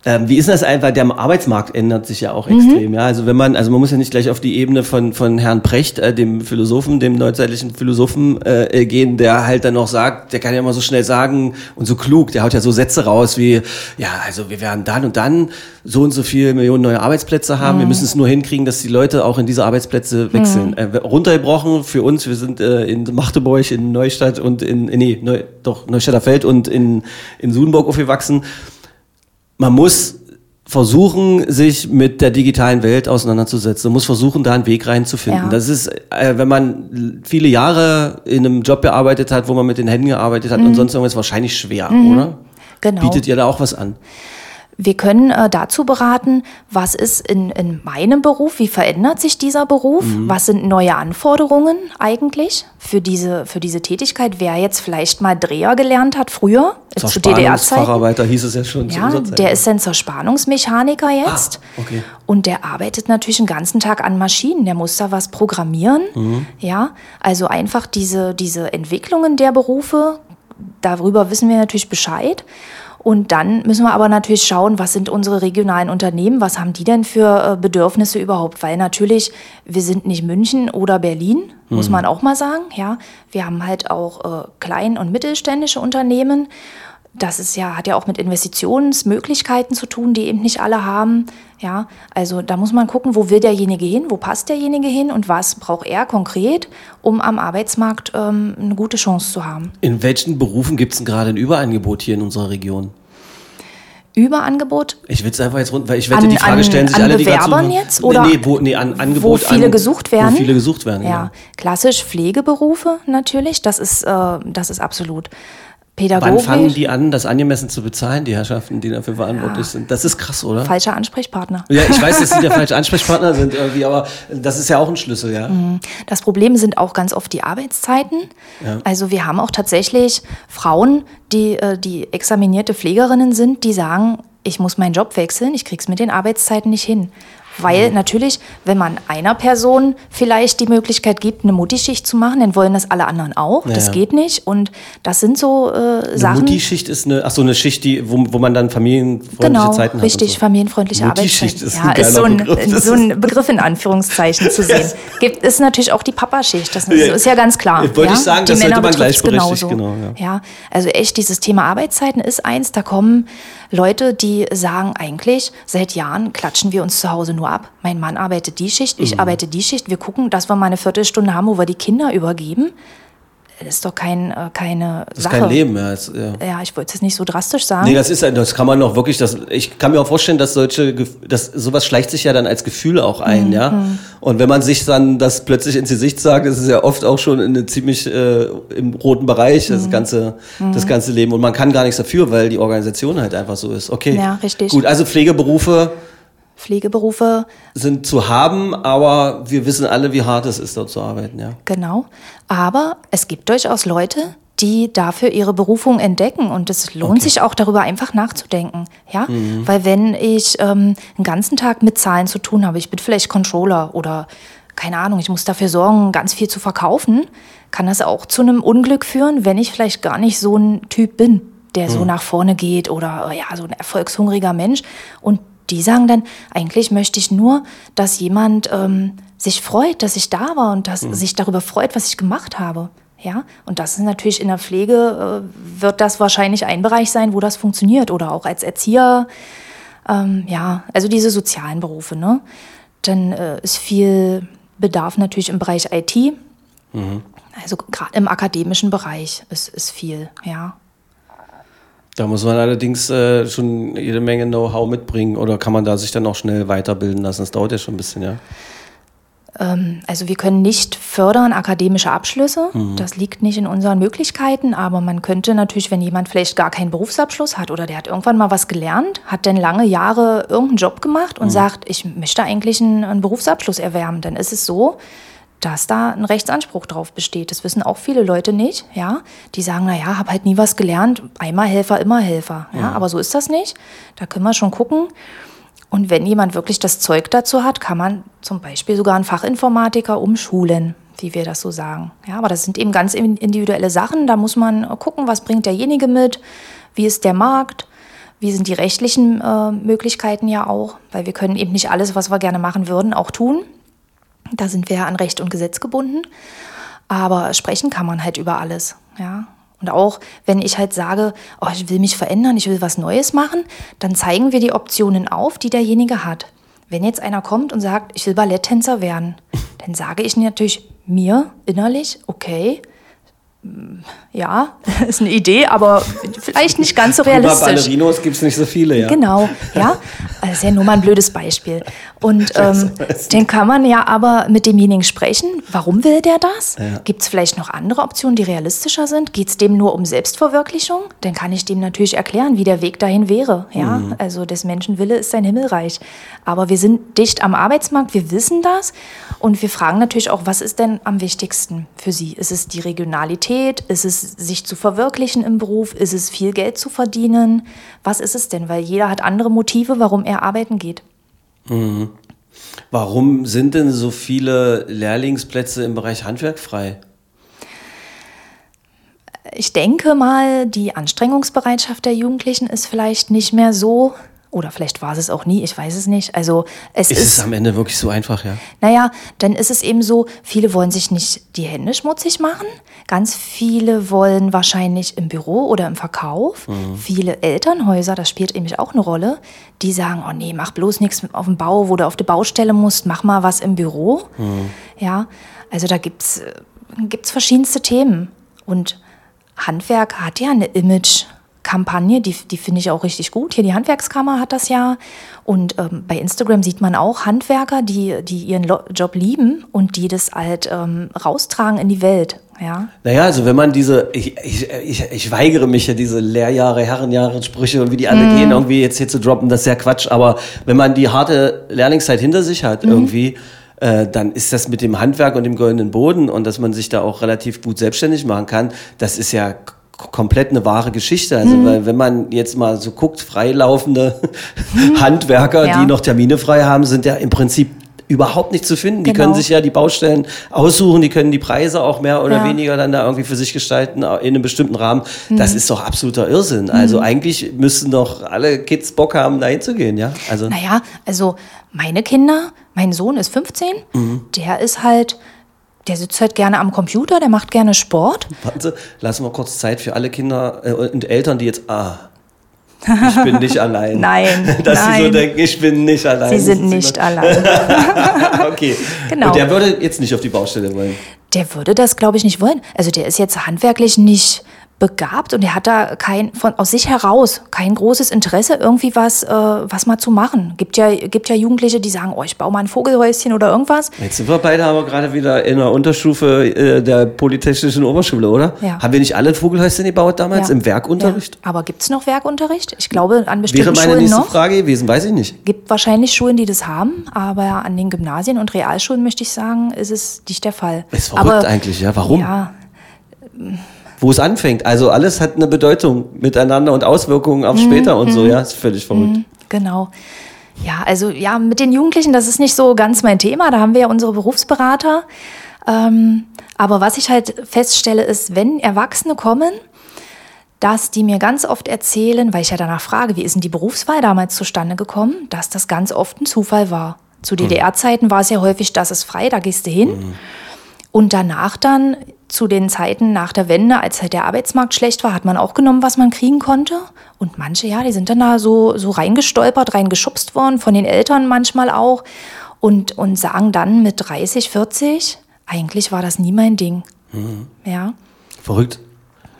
Ähm, wie ist das einfach? Der Arbeitsmarkt ändert sich ja auch extrem. Ja, also wenn man, also man muss ja nicht gleich auf die Ebene von von Herrn Precht, äh, dem Philosophen, dem neuzeitlichen Philosophen äh, gehen, der halt dann noch sagt, der kann ja immer so schnell sagen und so klug, der haut ja so Sätze raus wie, ja, also wir werden dann und dann so und so viele Millionen neue Arbeitsplätze haben. Wir müssen es nur hinkriegen, dass die Leute auch in diese Arbeitsplätze wechseln. Äh, runtergebrochen für uns, wir sind äh, in Magdeburg, in Neustadt und in, äh, nee, Neu, doch Neustädter Feld und in in Sudenburg aufgewachsen man muss versuchen, sich mit der digitalen Welt auseinanderzusetzen. Man muss versuchen, da einen Weg reinzufinden. Ja. Das ist, äh, wenn man viele Jahre in einem Job gearbeitet hat, wo man mit den Händen gearbeitet hat und sonst irgendwas, wahrscheinlich schwer, oder? Genau. Bietet ihr da auch was an? Wir können äh, dazu beraten, was ist in, in meinem Beruf, wie verändert sich dieser Beruf, Mhm. was sind neue Anforderungen eigentlich für diese, für diese Tätigkeit. Wer jetzt vielleicht mal Dreher gelernt hat früher, äh, zu DDR-Zeiten, hieß es ja schon ja, der ist dann Zerspannungsmechaniker jetzt. Ah, okay. Und der arbeitet natürlich den ganzen Tag an Maschinen. Der muss da was programmieren. Mhm. Ja, also einfach diese, diese Entwicklungen der Berufe, darüber wissen wir natürlich Bescheid. Und dann müssen wir aber natürlich schauen, was sind unsere regionalen Unternehmen, was haben die denn für äh, Bedürfnisse überhaupt? Weil natürlich, wir sind nicht München oder Berlin, muss man auch mal sagen. Ja, wir haben halt auch äh, klein- und mittelständische Unternehmen. Das ist ja, hat ja auch mit Investitionsmöglichkeiten zu tun, die eben nicht alle haben. Ja, also da muss man gucken, wo will derjenige hin, wo passt derjenige hin und was braucht er konkret, um am Arbeitsmarkt ähm, eine gute Chance zu haben. In welchen Berufen gibt es denn gerade ein Überangebot hier in unserer Region? Überangebot? Ich will es einfach jetzt rund, weil ich wette, An- die Frage an- stellen sich an alle, die Bewerbern jetzt, oder nee, wo, nee, an Angebot. wo viele an, gesucht werden? Wo viele gesucht werden, Ja, ja. klassisch Pflegeberufe natürlich, das ist, äh, das ist absolut. Wann Pädagogisch, fangen die an, das angemessen zu bezahlen, die Herrschaften, die dafür verantwortlich sind? Das ist krass, oder? falscher Ansprechpartner. Ja, ich weiß, dass sie der falsche Ansprechpartner sind irgendwie, aber das ist ja auch ein Schlüssel, ja. Das Problem sind auch ganz oft die Arbeitszeiten. Also wir haben auch tatsächlich Frauen, die, äh, die examinierte Pflegerinnen sind, die sagen, ich muss meinen Job wechseln, ich krieg's mit den Arbeitszeiten nicht hin. Weil natürlich, wenn man einer Person vielleicht die Möglichkeit gibt, eine Muttischicht zu machen, dann wollen das alle anderen auch. Das Ja. geht nicht. Und das sind so äh, Sachen. Mutti-Schicht ist eine, ach so, eine Schicht, die, wo, wo man dann familienfreundliche Genau, Zeiten hat. richtig, so. familienfreundliche Mutti-Schicht Arbeitszeit. ist ja, ein ist so ein, Begriff. Das so ein Begriff in Anführungszeichen zu sehen. Gibt ist natürlich auch die Papaschicht, das ist, ja ganz klar. Wollte ja? ich sagen, die das sollte Männer man betrifft's gleichberechtigt, genauso. genau, ja. also echt, dieses Thema Arbeitszeiten ist eins, da kommen Leute, die sagen eigentlich, seit Jahren klatschen wir uns zu Hause nur ab. Mein Mann arbeitet die Schicht, Mhm. ich arbeite die Schicht. Wir gucken, dass wir mal eine Viertelstunde haben, wo wir die Kinder übergeben. Das ist doch kein, äh, keine Das ist Sache. kein Leben, ja. Es, ja. Ja, ich wollte es nicht so drastisch sagen. Nee, das ist, das kann man noch wirklich, das, ich kann mir auch vorstellen, dass solche, dass sowas schleicht sich ja dann als Gefühl auch ein, ja. Mhm. Und wenn man sich dann das plötzlich ins Gesicht sagt, ist ja oft auch schon in eine ziemlich äh, im roten Bereich, Mhm. das ganze, das ganze Leben. Und man kann gar nichts dafür, weil die Organisation halt einfach so ist. Okay. Ja, richtig. Gut, also Pflegeberufe Pflegeberufe sind zu haben, aber wir wissen alle, wie hart es ist, dort zu arbeiten, ja. Genau. Aber es gibt durchaus Leute, die dafür ihre Berufung entdecken und es lohnt sich auch darüber einfach nachzudenken, ja, weil wenn ich ähm, einen ganzen Tag mit Zahlen zu tun habe, ich bin vielleicht Controller oder keine Ahnung, ich muss dafür sorgen, ganz viel zu verkaufen, kann das auch zu einem Unglück führen, wenn ich vielleicht gar nicht so ein Typ bin, der so nach vorne geht oder ja, so ein erfolgshungriger Mensch. Und die sagen dann, eigentlich möchte ich nur, dass jemand ähm, sich freut, dass ich da war und dass sich darüber freut, was ich gemacht habe. Ja, und das ist natürlich in der Pflege, äh, wird das wahrscheinlich ein Bereich sein, wo das funktioniert oder auch als Erzieher. Ähm, ja, also diese sozialen Berufe, ne? Dann äh, ist viel Bedarf natürlich im Bereich IT. Also gerade im akademischen Bereich ist, ist viel, ja. Da muss man allerdings äh, schon jede Menge Know-how mitbringen oder kann man da sich dann auch schnell weiterbilden lassen? Das dauert ja schon ein bisschen, ja. Also wir können nicht fördern akademische Abschlüsse. Das liegt nicht in unseren Möglichkeiten, aber man könnte natürlich, wenn jemand vielleicht gar keinen Berufsabschluss hat oder der hat irgendwann mal was gelernt, hat dann lange Jahre irgendeinen Job gemacht und sagt, ich möchte eigentlich einen, einen Berufsabschluss erwerben, dann ist es so, dass da ein Rechtsanspruch drauf besteht. Das wissen auch viele Leute nicht, ja. Die sagen, na ja, habe halt nie was gelernt, einmal Helfer, immer Helfer, ja. Aber so ist das nicht. Da können wir schon gucken. Und wenn jemand wirklich das Zeug dazu hat, kann man zum Beispiel sogar einen Fachinformatiker umschulen, wie wir das so sagen. Ja, aber das sind eben ganz in- individuelle Sachen. Da muss man gucken, was bringt derjenige mit, wie ist der Markt, wie sind die rechtlichen äh, Möglichkeiten ja auch, weil wir können eben nicht alles, was wir gerne machen würden, auch tun. Da sind wir ja an Recht und Gesetz gebunden. Aber sprechen kann man halt über alles, ja. Und auch wenn ich halt sage, oh, ich will mich verändern, ich will was Neues machen, dann zeigen wir die Optionen auf, die derjenige hat. Wenn jetzt einer kommt und sagt, ich will Balletttänzer werden, dann sage ich natürlich mir innerlich, okay, ja, ist eine Idee, aber vielleicht nicht ganz so Über realistisch. Ballerinos gibt es nicht so viele, ja. Genau, ja. Das ist ja nur mal ein blödes Beispiel. Und ähm, dann kann man ja aber mit demjenigen sprechen. Warum will der das? Ja. Gibt es vielleicht noch andere Optionen, die realistischer sind? Geht es dem nur um Selbstverwirklichung? Dann kann ich dem natürlich erklären, wie der Weg dahin wäre. Ja, Mhm. also des Menschen Wille ist sein Himmelreich. Aber wir sind dicht am Arbeitsmarkt, wir wissen das. Und wir fragen natürlich auch, was ist denn am wichtigsten für Sie? Ist es die Regionalität? Ist es sich zu verwirklichen im Beruf? Ist es viel Geld zu verdienen? Was ist es denn? Weil jeder hat andere Motive, warum er arbeiten geht. Warum sind denn so viele Lehrlingsplätze im Bereich Handwerk frei? Ich denke mal, die Anstrengungsbereitschaft der Jugendlichen ist vielleicht nicht mehr so Oder vielleicht war es auch nie, ich weiß es nicht. Also es Ist ist, es am Ende wirklich so einfach, ja? naja, dann ist es eben so, viele wollen sich nicht die Hände schmutzig machen. Ganz viele wollen wahrscheinlich im Büro oder im Verkauf. Viele Elternhäuser, das spielt nämlich auch eine Rolle, die sagen, oh nee, mach bloß nichts auf dem Bau, wo du auf die Baustelle musst, mach mal was im Büro. Ja, also da gibt's äh, gibt's verschiedenste Themen. Und Handwerk hat ja eine Image-Kampagne, die, die finde ich auch richtig gut. Hier die Handwerkskammer hat das ja. Und ähm, bei Instagram sieht man auch Handwerker, die, die ihren Lo Job lieben und die das halt ähm, raustragen in die Welt. Ja. Naja, also wenn man diese, ich, ich, ich, ich weigere mich ja diese Lehrjahre, Herrenjahre, Sprüche und wie die alle Mhm. gehen, irgendwie jetzt hier zu droppen, das ist ja Quatsch. Aber wenn man die harte Lehrlingszeit hinter sich hat, Mhm. irgendwie, äh, dann ist das mit dem Handwerk und dem goldenen Boden und dass man sich da auch relativ gut selbstständig machen kann, das ist ja komplett eine wahre Geschichte. Also, Mhm. weil wenn man jetzt mal so guckt, freilaufende Handwerker, Mhm. Ja. die noch Termine frei haben, sind ja im Prinzip überhaupt nicht zu finden. Die Genau. können sich ja die Baustellen aussuchen, die können die Preise auch mehr oder Ja. weniger dann da irgendwie für sich gestalten in einem bestimmten Rahmen. Das Mhm. ist doch absoluter Irrsinn. Also eigentlich müssten doch alle Kids Bock haben, da hinzugehen, ja? Also Naja, also meine Kinder, mein Sohn ist 15, der ist halt, der sitzt halt gerne am Computer, der macht gerne Sport. warten Sie, lassen wir kurz Zeit für alle Kinder äh, und Eltern, die jetzt ah ich bin nicht allein. Nein, Dass sie so nein. denken, ich bin nicht allein. Sie sind nicht allein. okay. Genau. Und der würde jetzt nicht auf die Baustelle wollen. Der würde das, glaube ich, nicht wollen. Also der ist jetzt handwerklich nicht begabt und er hat da kein von aus sich heraus kein großes Interesse irgendwie was äh, was mal zu machen. Gibt ja gibt ja Jugendliche, die sagen, oh, ich baue mal ein Vogelhäuschen oder irgendwas. Jetzt sind wir beide aber gerade wieder in der Unterstufe äh, der Polytechnischen Oberschule, oder? Ja. Haben wir nicht alle ein Vogelhäuschen gebaut damals Ja. im Werkunterricht? Ja. Aber gibt's noch Werkunterricht? Ich glaube an Wäre bestimmten meine Schulen nächste noch. Frage gewesen, weiß ich nicht. Gibt wahrscheinlich Schulen, die das haben, aber an den Gymnasien und Realschulen möchte ich sagen, ist es nicht der Fall. Ist verrückt aber, eigentlich, ja. Warum? Ja, Wo es anfängt. Also alles hat eine Bedeutung miteinander und Auswirkungen auf Mhm, später und so, ja. Ist völlig verrückt. Genau. Ja, also ja, mit den Jugendlichen, das ist nicht so ganz mein Thema. Da haben wir ja unsere Berufsberater. Ähm, aber was ich halt feststelle, ist, wenn Erwachsene kommen, dass die mir ganz oft erzählen, weil ich ja danach frage, wie ist denn die Berufswahl damals zustande gekommen, dass das ganz oft ein Zufall war. Zu DDR-Zeiten war es ja häufig, das ist frei, da gehst du hin. Und danach dann, zu den Zeiten nach der Wende, als halt der Arbeitsmarkt schlecht war, hat man auch genommen, was man kriegen konnte. Und manche, ja, die sind dann da so, so reingestolpert, reingeschubst worden, von den Eltern manchmal auch. Und, und sagen dann mit 30, 40, eigentlich war das nie mein Ding. Ja. Verrückt.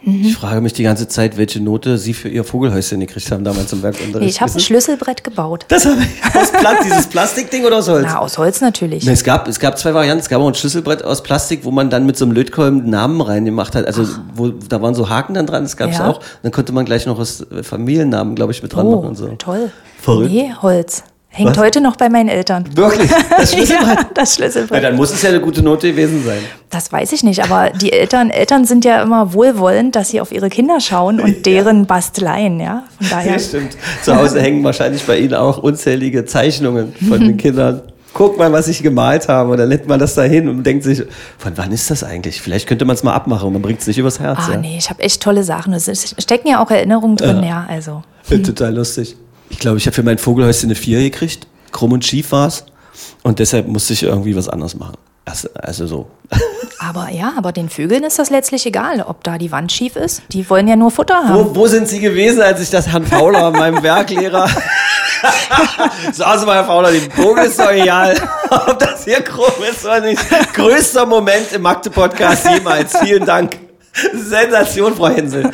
Mhm. Ich frage mich die ganze Zeit, welche Note Sie für Ihr Vogelhäuschen gekriegt haben damals im Werkunterricht. Nee, ich habe ein? Schlüsselbrett gebaut. Das habe ich aus Plastik, dieses Plastikding oder aus Holz? Na, aus Holz natürlich. Ne, Es gab, es gab zwei Varianten. Es gab auch ein Schlüsselbrett aus Plastik, wo man dann mit so einem Lötkolben Namen reingemacht hat. Also wo, da waren so Haken dann dran, das gab es Ja. auch. Dann konnte man gleich noch das äh, Familiennamen, glaube ich, mit dran Oh, machen und so. toll. Verrückt. Nee, Holz. Hängt Was? heute noch bei meinen Eltern. Wirklich? Das Schlüsselbrett? ja, das Schlüsselbrett. dann muss es ja eine gute Note gewesen sein. Das weiß ich nicht, aber die Eltern, Eltern sind ja immer wohlwollend, dass sie auf ihre Kinder schauen und deren Basteleien, ja. Von daher. Ja, stimmt. Zu Hause hängen wahrscheinlich bei Ihnen auch unzählige Zeichnungen von den Kindern. Guck mal, was ich gemalt habe. Und dann lädt man das da hin und denkt sich, von wann ist das eigentlich? Vielleicht könnte man es mal abmachen und man bringt es nicht übers Herz. Ah, ja. nee, ich habe echt tolle Sachen. Es stecken ja auch Erinnerungen drin, ja, also. Total lustig. Ich glaube, ich habe für mein Vogelhäuschen eine 4 gekriegt. Krumm und schief war's. Und deshalb musste ich irgendwie was anderes machen. Also, also so. Aber ja, aber den Vögeln ist das letztlich egal, ob da die Wand schief ist. Die wollen ja nur Futter haben. Wo, wo sind Sie gewesen, als ich das Herrn Fauler, meinem Werklehrer. Sagen Sie mal, Herr Fauler, dem Vogel ist doch egal, ob das hier krumm ist oder nicht. Größter Moment im Magde-Podcast jemals. Vielen Dank. Sensation, Frau Hensel.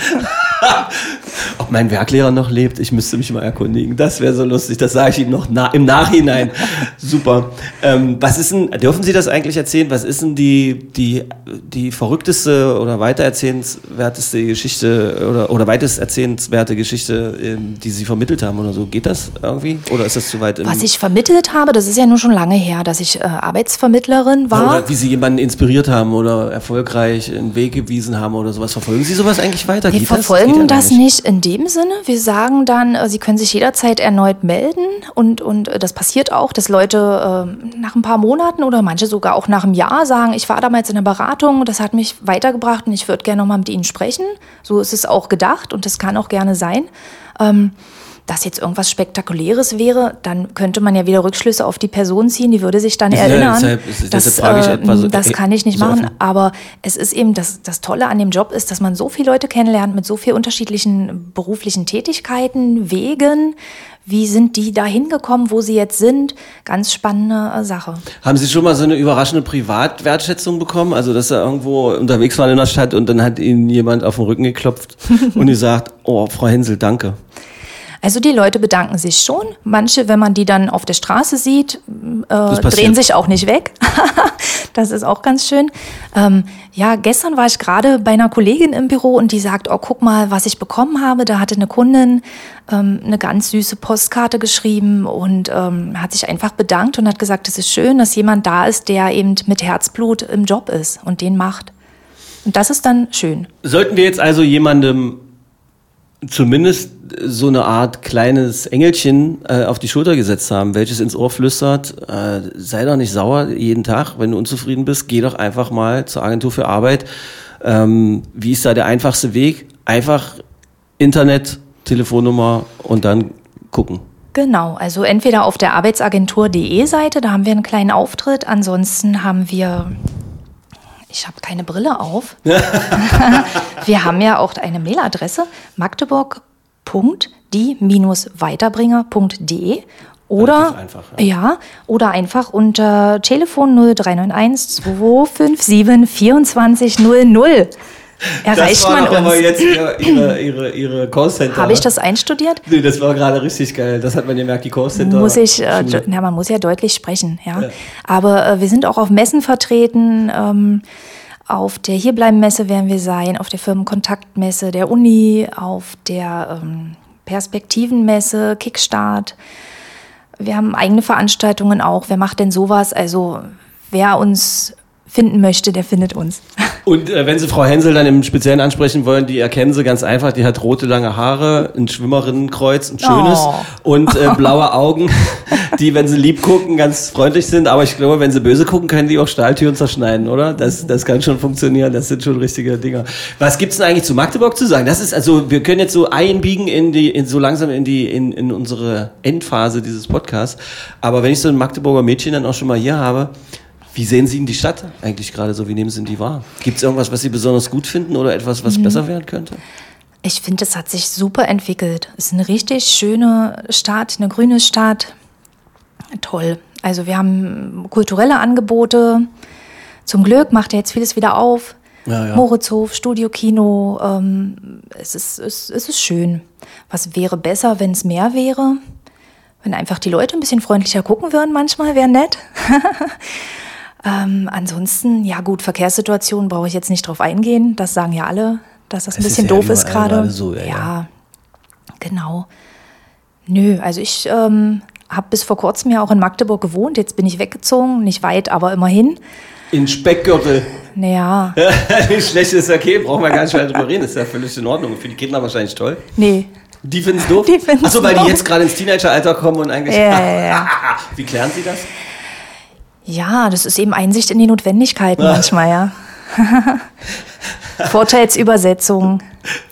Ob mein Werklehrer noch lebt, ich müsste mich mal erkundigen. Das wäre so lustig. Das sage ich ihm noch na im Nachhinein. Super. Ähm, was ist denn, dürfen Sie das eigentlich erzählen? Was ist denn die, die, die verrückteste oder weitererzählenswerteste Geschichte oder, oder weitest erzählenswerte Geschichte, ähm, die Sie vermittelt haben oder so? Geht das irgendwie? Oder ist das zu weit? Was ich vermittelt habe, das ist ja nur schon lange her, dass ich äh, Arbeitsvermittlerin war. oder wie Sie jemanden inspiriert haben oder erfolgreich einen Weg gewiesen haben oder sowas. Verfolgen Sie sowas eigentlich weiter? Wir verfolgen Gar das nicht in dem Sinne. Wir sagen dann, äh, sie können sich jederzeit erneut melden und, und äh, das passiert auch, dass Leute äh, nach ein paar Monaten oder manche sogar auch nach einem Jahr sagen, ich war damals in der Beratung, das hat mich weitergebracht und ich würde gerne nochmal mit Ihnen sprechen. So ist es auch gedacht und das kann auch gerne sein. Ähm, das jetzt irgendwas Spektakuläres wäre, dann könnte man ja wieder Rückschlüsse auf die Person ziehen, die würde sich dann Ja, erinnern. deshalb- deshalb das frage ich äh, etwa so- das äh, kann ich nicht so machen, offen. aber es ist eben, das, das Tolle an dem Job ist, dass man so viele Leute kennenlernt mit so vielen unterschiedlichen beruflichen Tätigkeiten, Wegen. Wie sind die da hingekommen, wo sie jetzt sind? Ganz spannende äh, Sache. Haben Sie schon mal so eine überraschende Privatwertschätzung bekommen? Also, dass er irgendwo unterwegs war in der Stadt und dann hat Ihnen jemand auf den Rücken geklopft und gesagt, oh, Frau Hensel, danke. Also die Leute bedanken sich schon. Manche, wenn man die dann auf der Straße sieht, äh, drehen sich auch nicht weg. das ist auch ganz schön. Ähm, ja, gestern war ich gerade bei einer Kollegin im Büro und die sagt, oh, guck mal, was ich bekommen habe. Da hatte eine Kundin ähm, eine ganz süße Postkarte geschrieben und ähm, hat sich einfach bedankt und hat gesagt, es ist schön, dass jemand da ist, der eben mit Herzblut im Job ist und den macht. Und das ist dann schön. Sollten wir jetzt also jemandem zumindest so eine Art kleines Engelchen äh, auf die Schulter gesetzt haben, welches ins Ohr flüstert, äh, sei doch nicht sauer jeden Tag, wenn du unzufrieden bist, geh doch einfach mal zur Agentur für Arbeit. Ähm, wie ist da der einfachste Weg? Einfach Internet, Telefonnummer und dann gucken. Genau, also entweder auf der arbeitsagentur.de Seite, da haben wir einen kleinen Auftritt. Ansonsten haben wir, ich habe keine Brille auf. wir haben ja auch eine Mailadresse, magdeburg.die-weiterbringer.de. Oder, einfach, ja. oder einfach unter Telefon 0391 257 2400 erreicht man doch aber uns. jetzt ihre, ihre, ihre, ihre Callcenter. Habe ich das einstudiert? Nee, das war gerade richtig geil. Das hat man gemerkt, die Callcenter. muss ich, äh, na, man muss ja deutlich sprechen, ja. Aber äh, wir sind auch auf Messen vertreten. Ähm, auf der Hierbleiben-Messe werden wir sein, auf der Firmenkontaktmesse der Uni, auf der ähm, Perspektivenmesse, Kickstart. Wir haben eigene Veranstaltungen auch. Wer macht denn sowas? Also wer uns finden möchte, der findet uns. Und äh, wenn Sie Frau Hensel dann im Speziellen ansprechen wollen, die erkennen Sie ganz einfach. Die hat rote, lange Haare, ein Schwimmerinnenkreuz, ein schönes Oh. und äh, blaue Augen, die, wenn sie lieb gucken, ganz freundlich sind. Aber ich glaube, wenn sie böse gucken, können die auch Stahltüren zerschneiden, oder? Das, das kann schon funktionieren. Das sind schon richtige Dinger. Was gibt's denn eigentlich zu Magdeburg zu sagen? Das ist also, wir können jetzt so einbiegen in die, in so langsam in die, in, in unsere Endphase dieses Podcasts. Aber wenn ich so ein Magdeburger Mädchen dann auch schon mal hier habe, wie sehen Sie in die Stadt eigentlich gerade so? Wie nehmen Sie die wahr? Gibt es irgendwas, was Sie besonders gut finden oder etwas, was besser werden könnte? Ich finde, es hat sich super entwickelt. Es ist eine richtig schöne Stadt, eine grüne Stadt. Toll. Also wir haben kulturelle Angebote. Zum Glück macht er jetzt vieles wieder auf. Ja, ja. Moritzhof, Studio Kino. Ähm, es, ist, es, es ist schön. Was wäre besser, wenn es mehr wäre? Wenn einfach die Leute ein bisschen freundlicher gucken würden manchmal, wäre nett. ähm, ansonsten, ja gut, Verkehrssituation brauche ich jetzt nicht drauf eingehen. Das sagen ja alle, dass das ein Es ist bisschen ja doof ist gerade. so, ja, ja. genau. Nö, also ich ähm, habe bis vor kurzem ja auch in Magdeburg gewohnt. Jetzt bin ich weggezogen, nicht weit, aber immerhin. In Speckgürtel. Naja, Nicht schlecht ist okay, brauchen wir gar nicht weiter drüber reden. Ist ja völlig in Ordnung. Für die Kinder wahrscheinlich toll. nee. Die finden es doof? Die Achso, weil die jetzt gerade ins Teenageralter kommen und eigentlich. Ja, ja, ja. Wie klären Sie das? Ja, das ist eben Einsicht in die Notwendigkeiten manchmal, ja. Vorteilsübersetzung.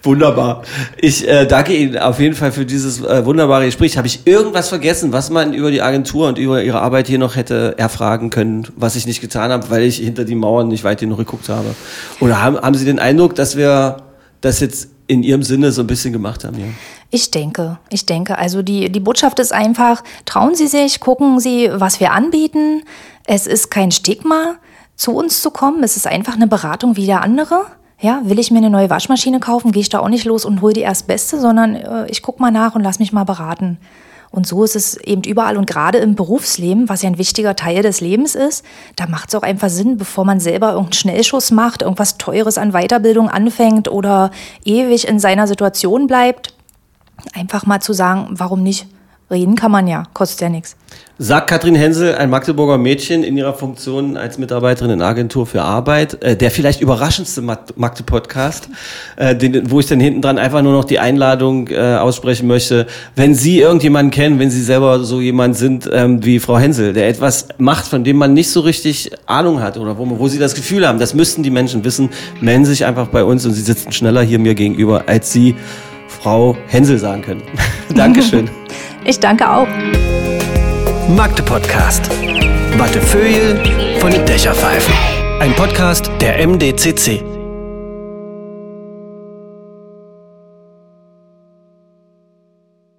Wunderbar. Ich äh, danke Ihnen auf jeden Fall für dieses äh, wunderbare Gespräch. Habe ich irgendwas vergessen, was man über die Agentur und über Ihre Arbeit hier noch hätte erfragen können, was ich nicht getan habe, weil ich hinter die Mauern nicht weit genug geguckt habe? Oder haben, haben Sie den Eindruck, dass wir das jetzt in Ihrem Sinne so ein bisschen gemacht haben? Ja? Ich denke, ich denke. Also die, die Botschaft ist einfach, trauen Sie sich, gucken Sie, was wir anbieten. Es ist kein Stigma, zu uns zu kommen. Es ist einfach eine Beratung wie der andere. Ja, will ich mir eine neue Waschmaschine kaufen, gehe ich da auch nicht los und hole die erstbeste, sondern äh, ich gucke mal nach und lass mich mal beraten. Und so ist es eben überall und gerade im Berufsleben, was ja ein wichtiger Teil des Lebens ist, da macht es auch einfach Sinn, bevor man selber irgendeinen Schnellschuss macht, irgendwas Teures an Weiterbildung anfängt oder ewig in seiner Situation bleibt, einfach mal zu sagen, warum nicht? Reden kann man ja, kostet ja nichts. Sagt Katrin Hensel, ein Magdeburger Mädchen in ihrer Funktion als Mitarbeiterin in Agentur für Arbeit, äh, der vielleicht überraschendste Mag- Magde-Podcast, äh, den, wo ich dann hinten dran einfach nur noch die Einladung äh, aussprechen möchte. Wenn Sie irgendjemanden kennen, wenn Sie selber so jemand sind ähm, wie Frau Hensel, der etwas macht, von dem man nicht so richtig Ahnung hat oder wo, wo Sie das Gefühl haben, das müssten die Menschen wissen, melden Sie sich einfach bei uns und Sie sitzen schneller hier mir gegenüber als Sie Frau Hänsel sagen können. Dankeschön. Ich danke auch. Magde Podcast. Wattefeuille von den Dächerpfeifen. Ein Podcast der MDCC.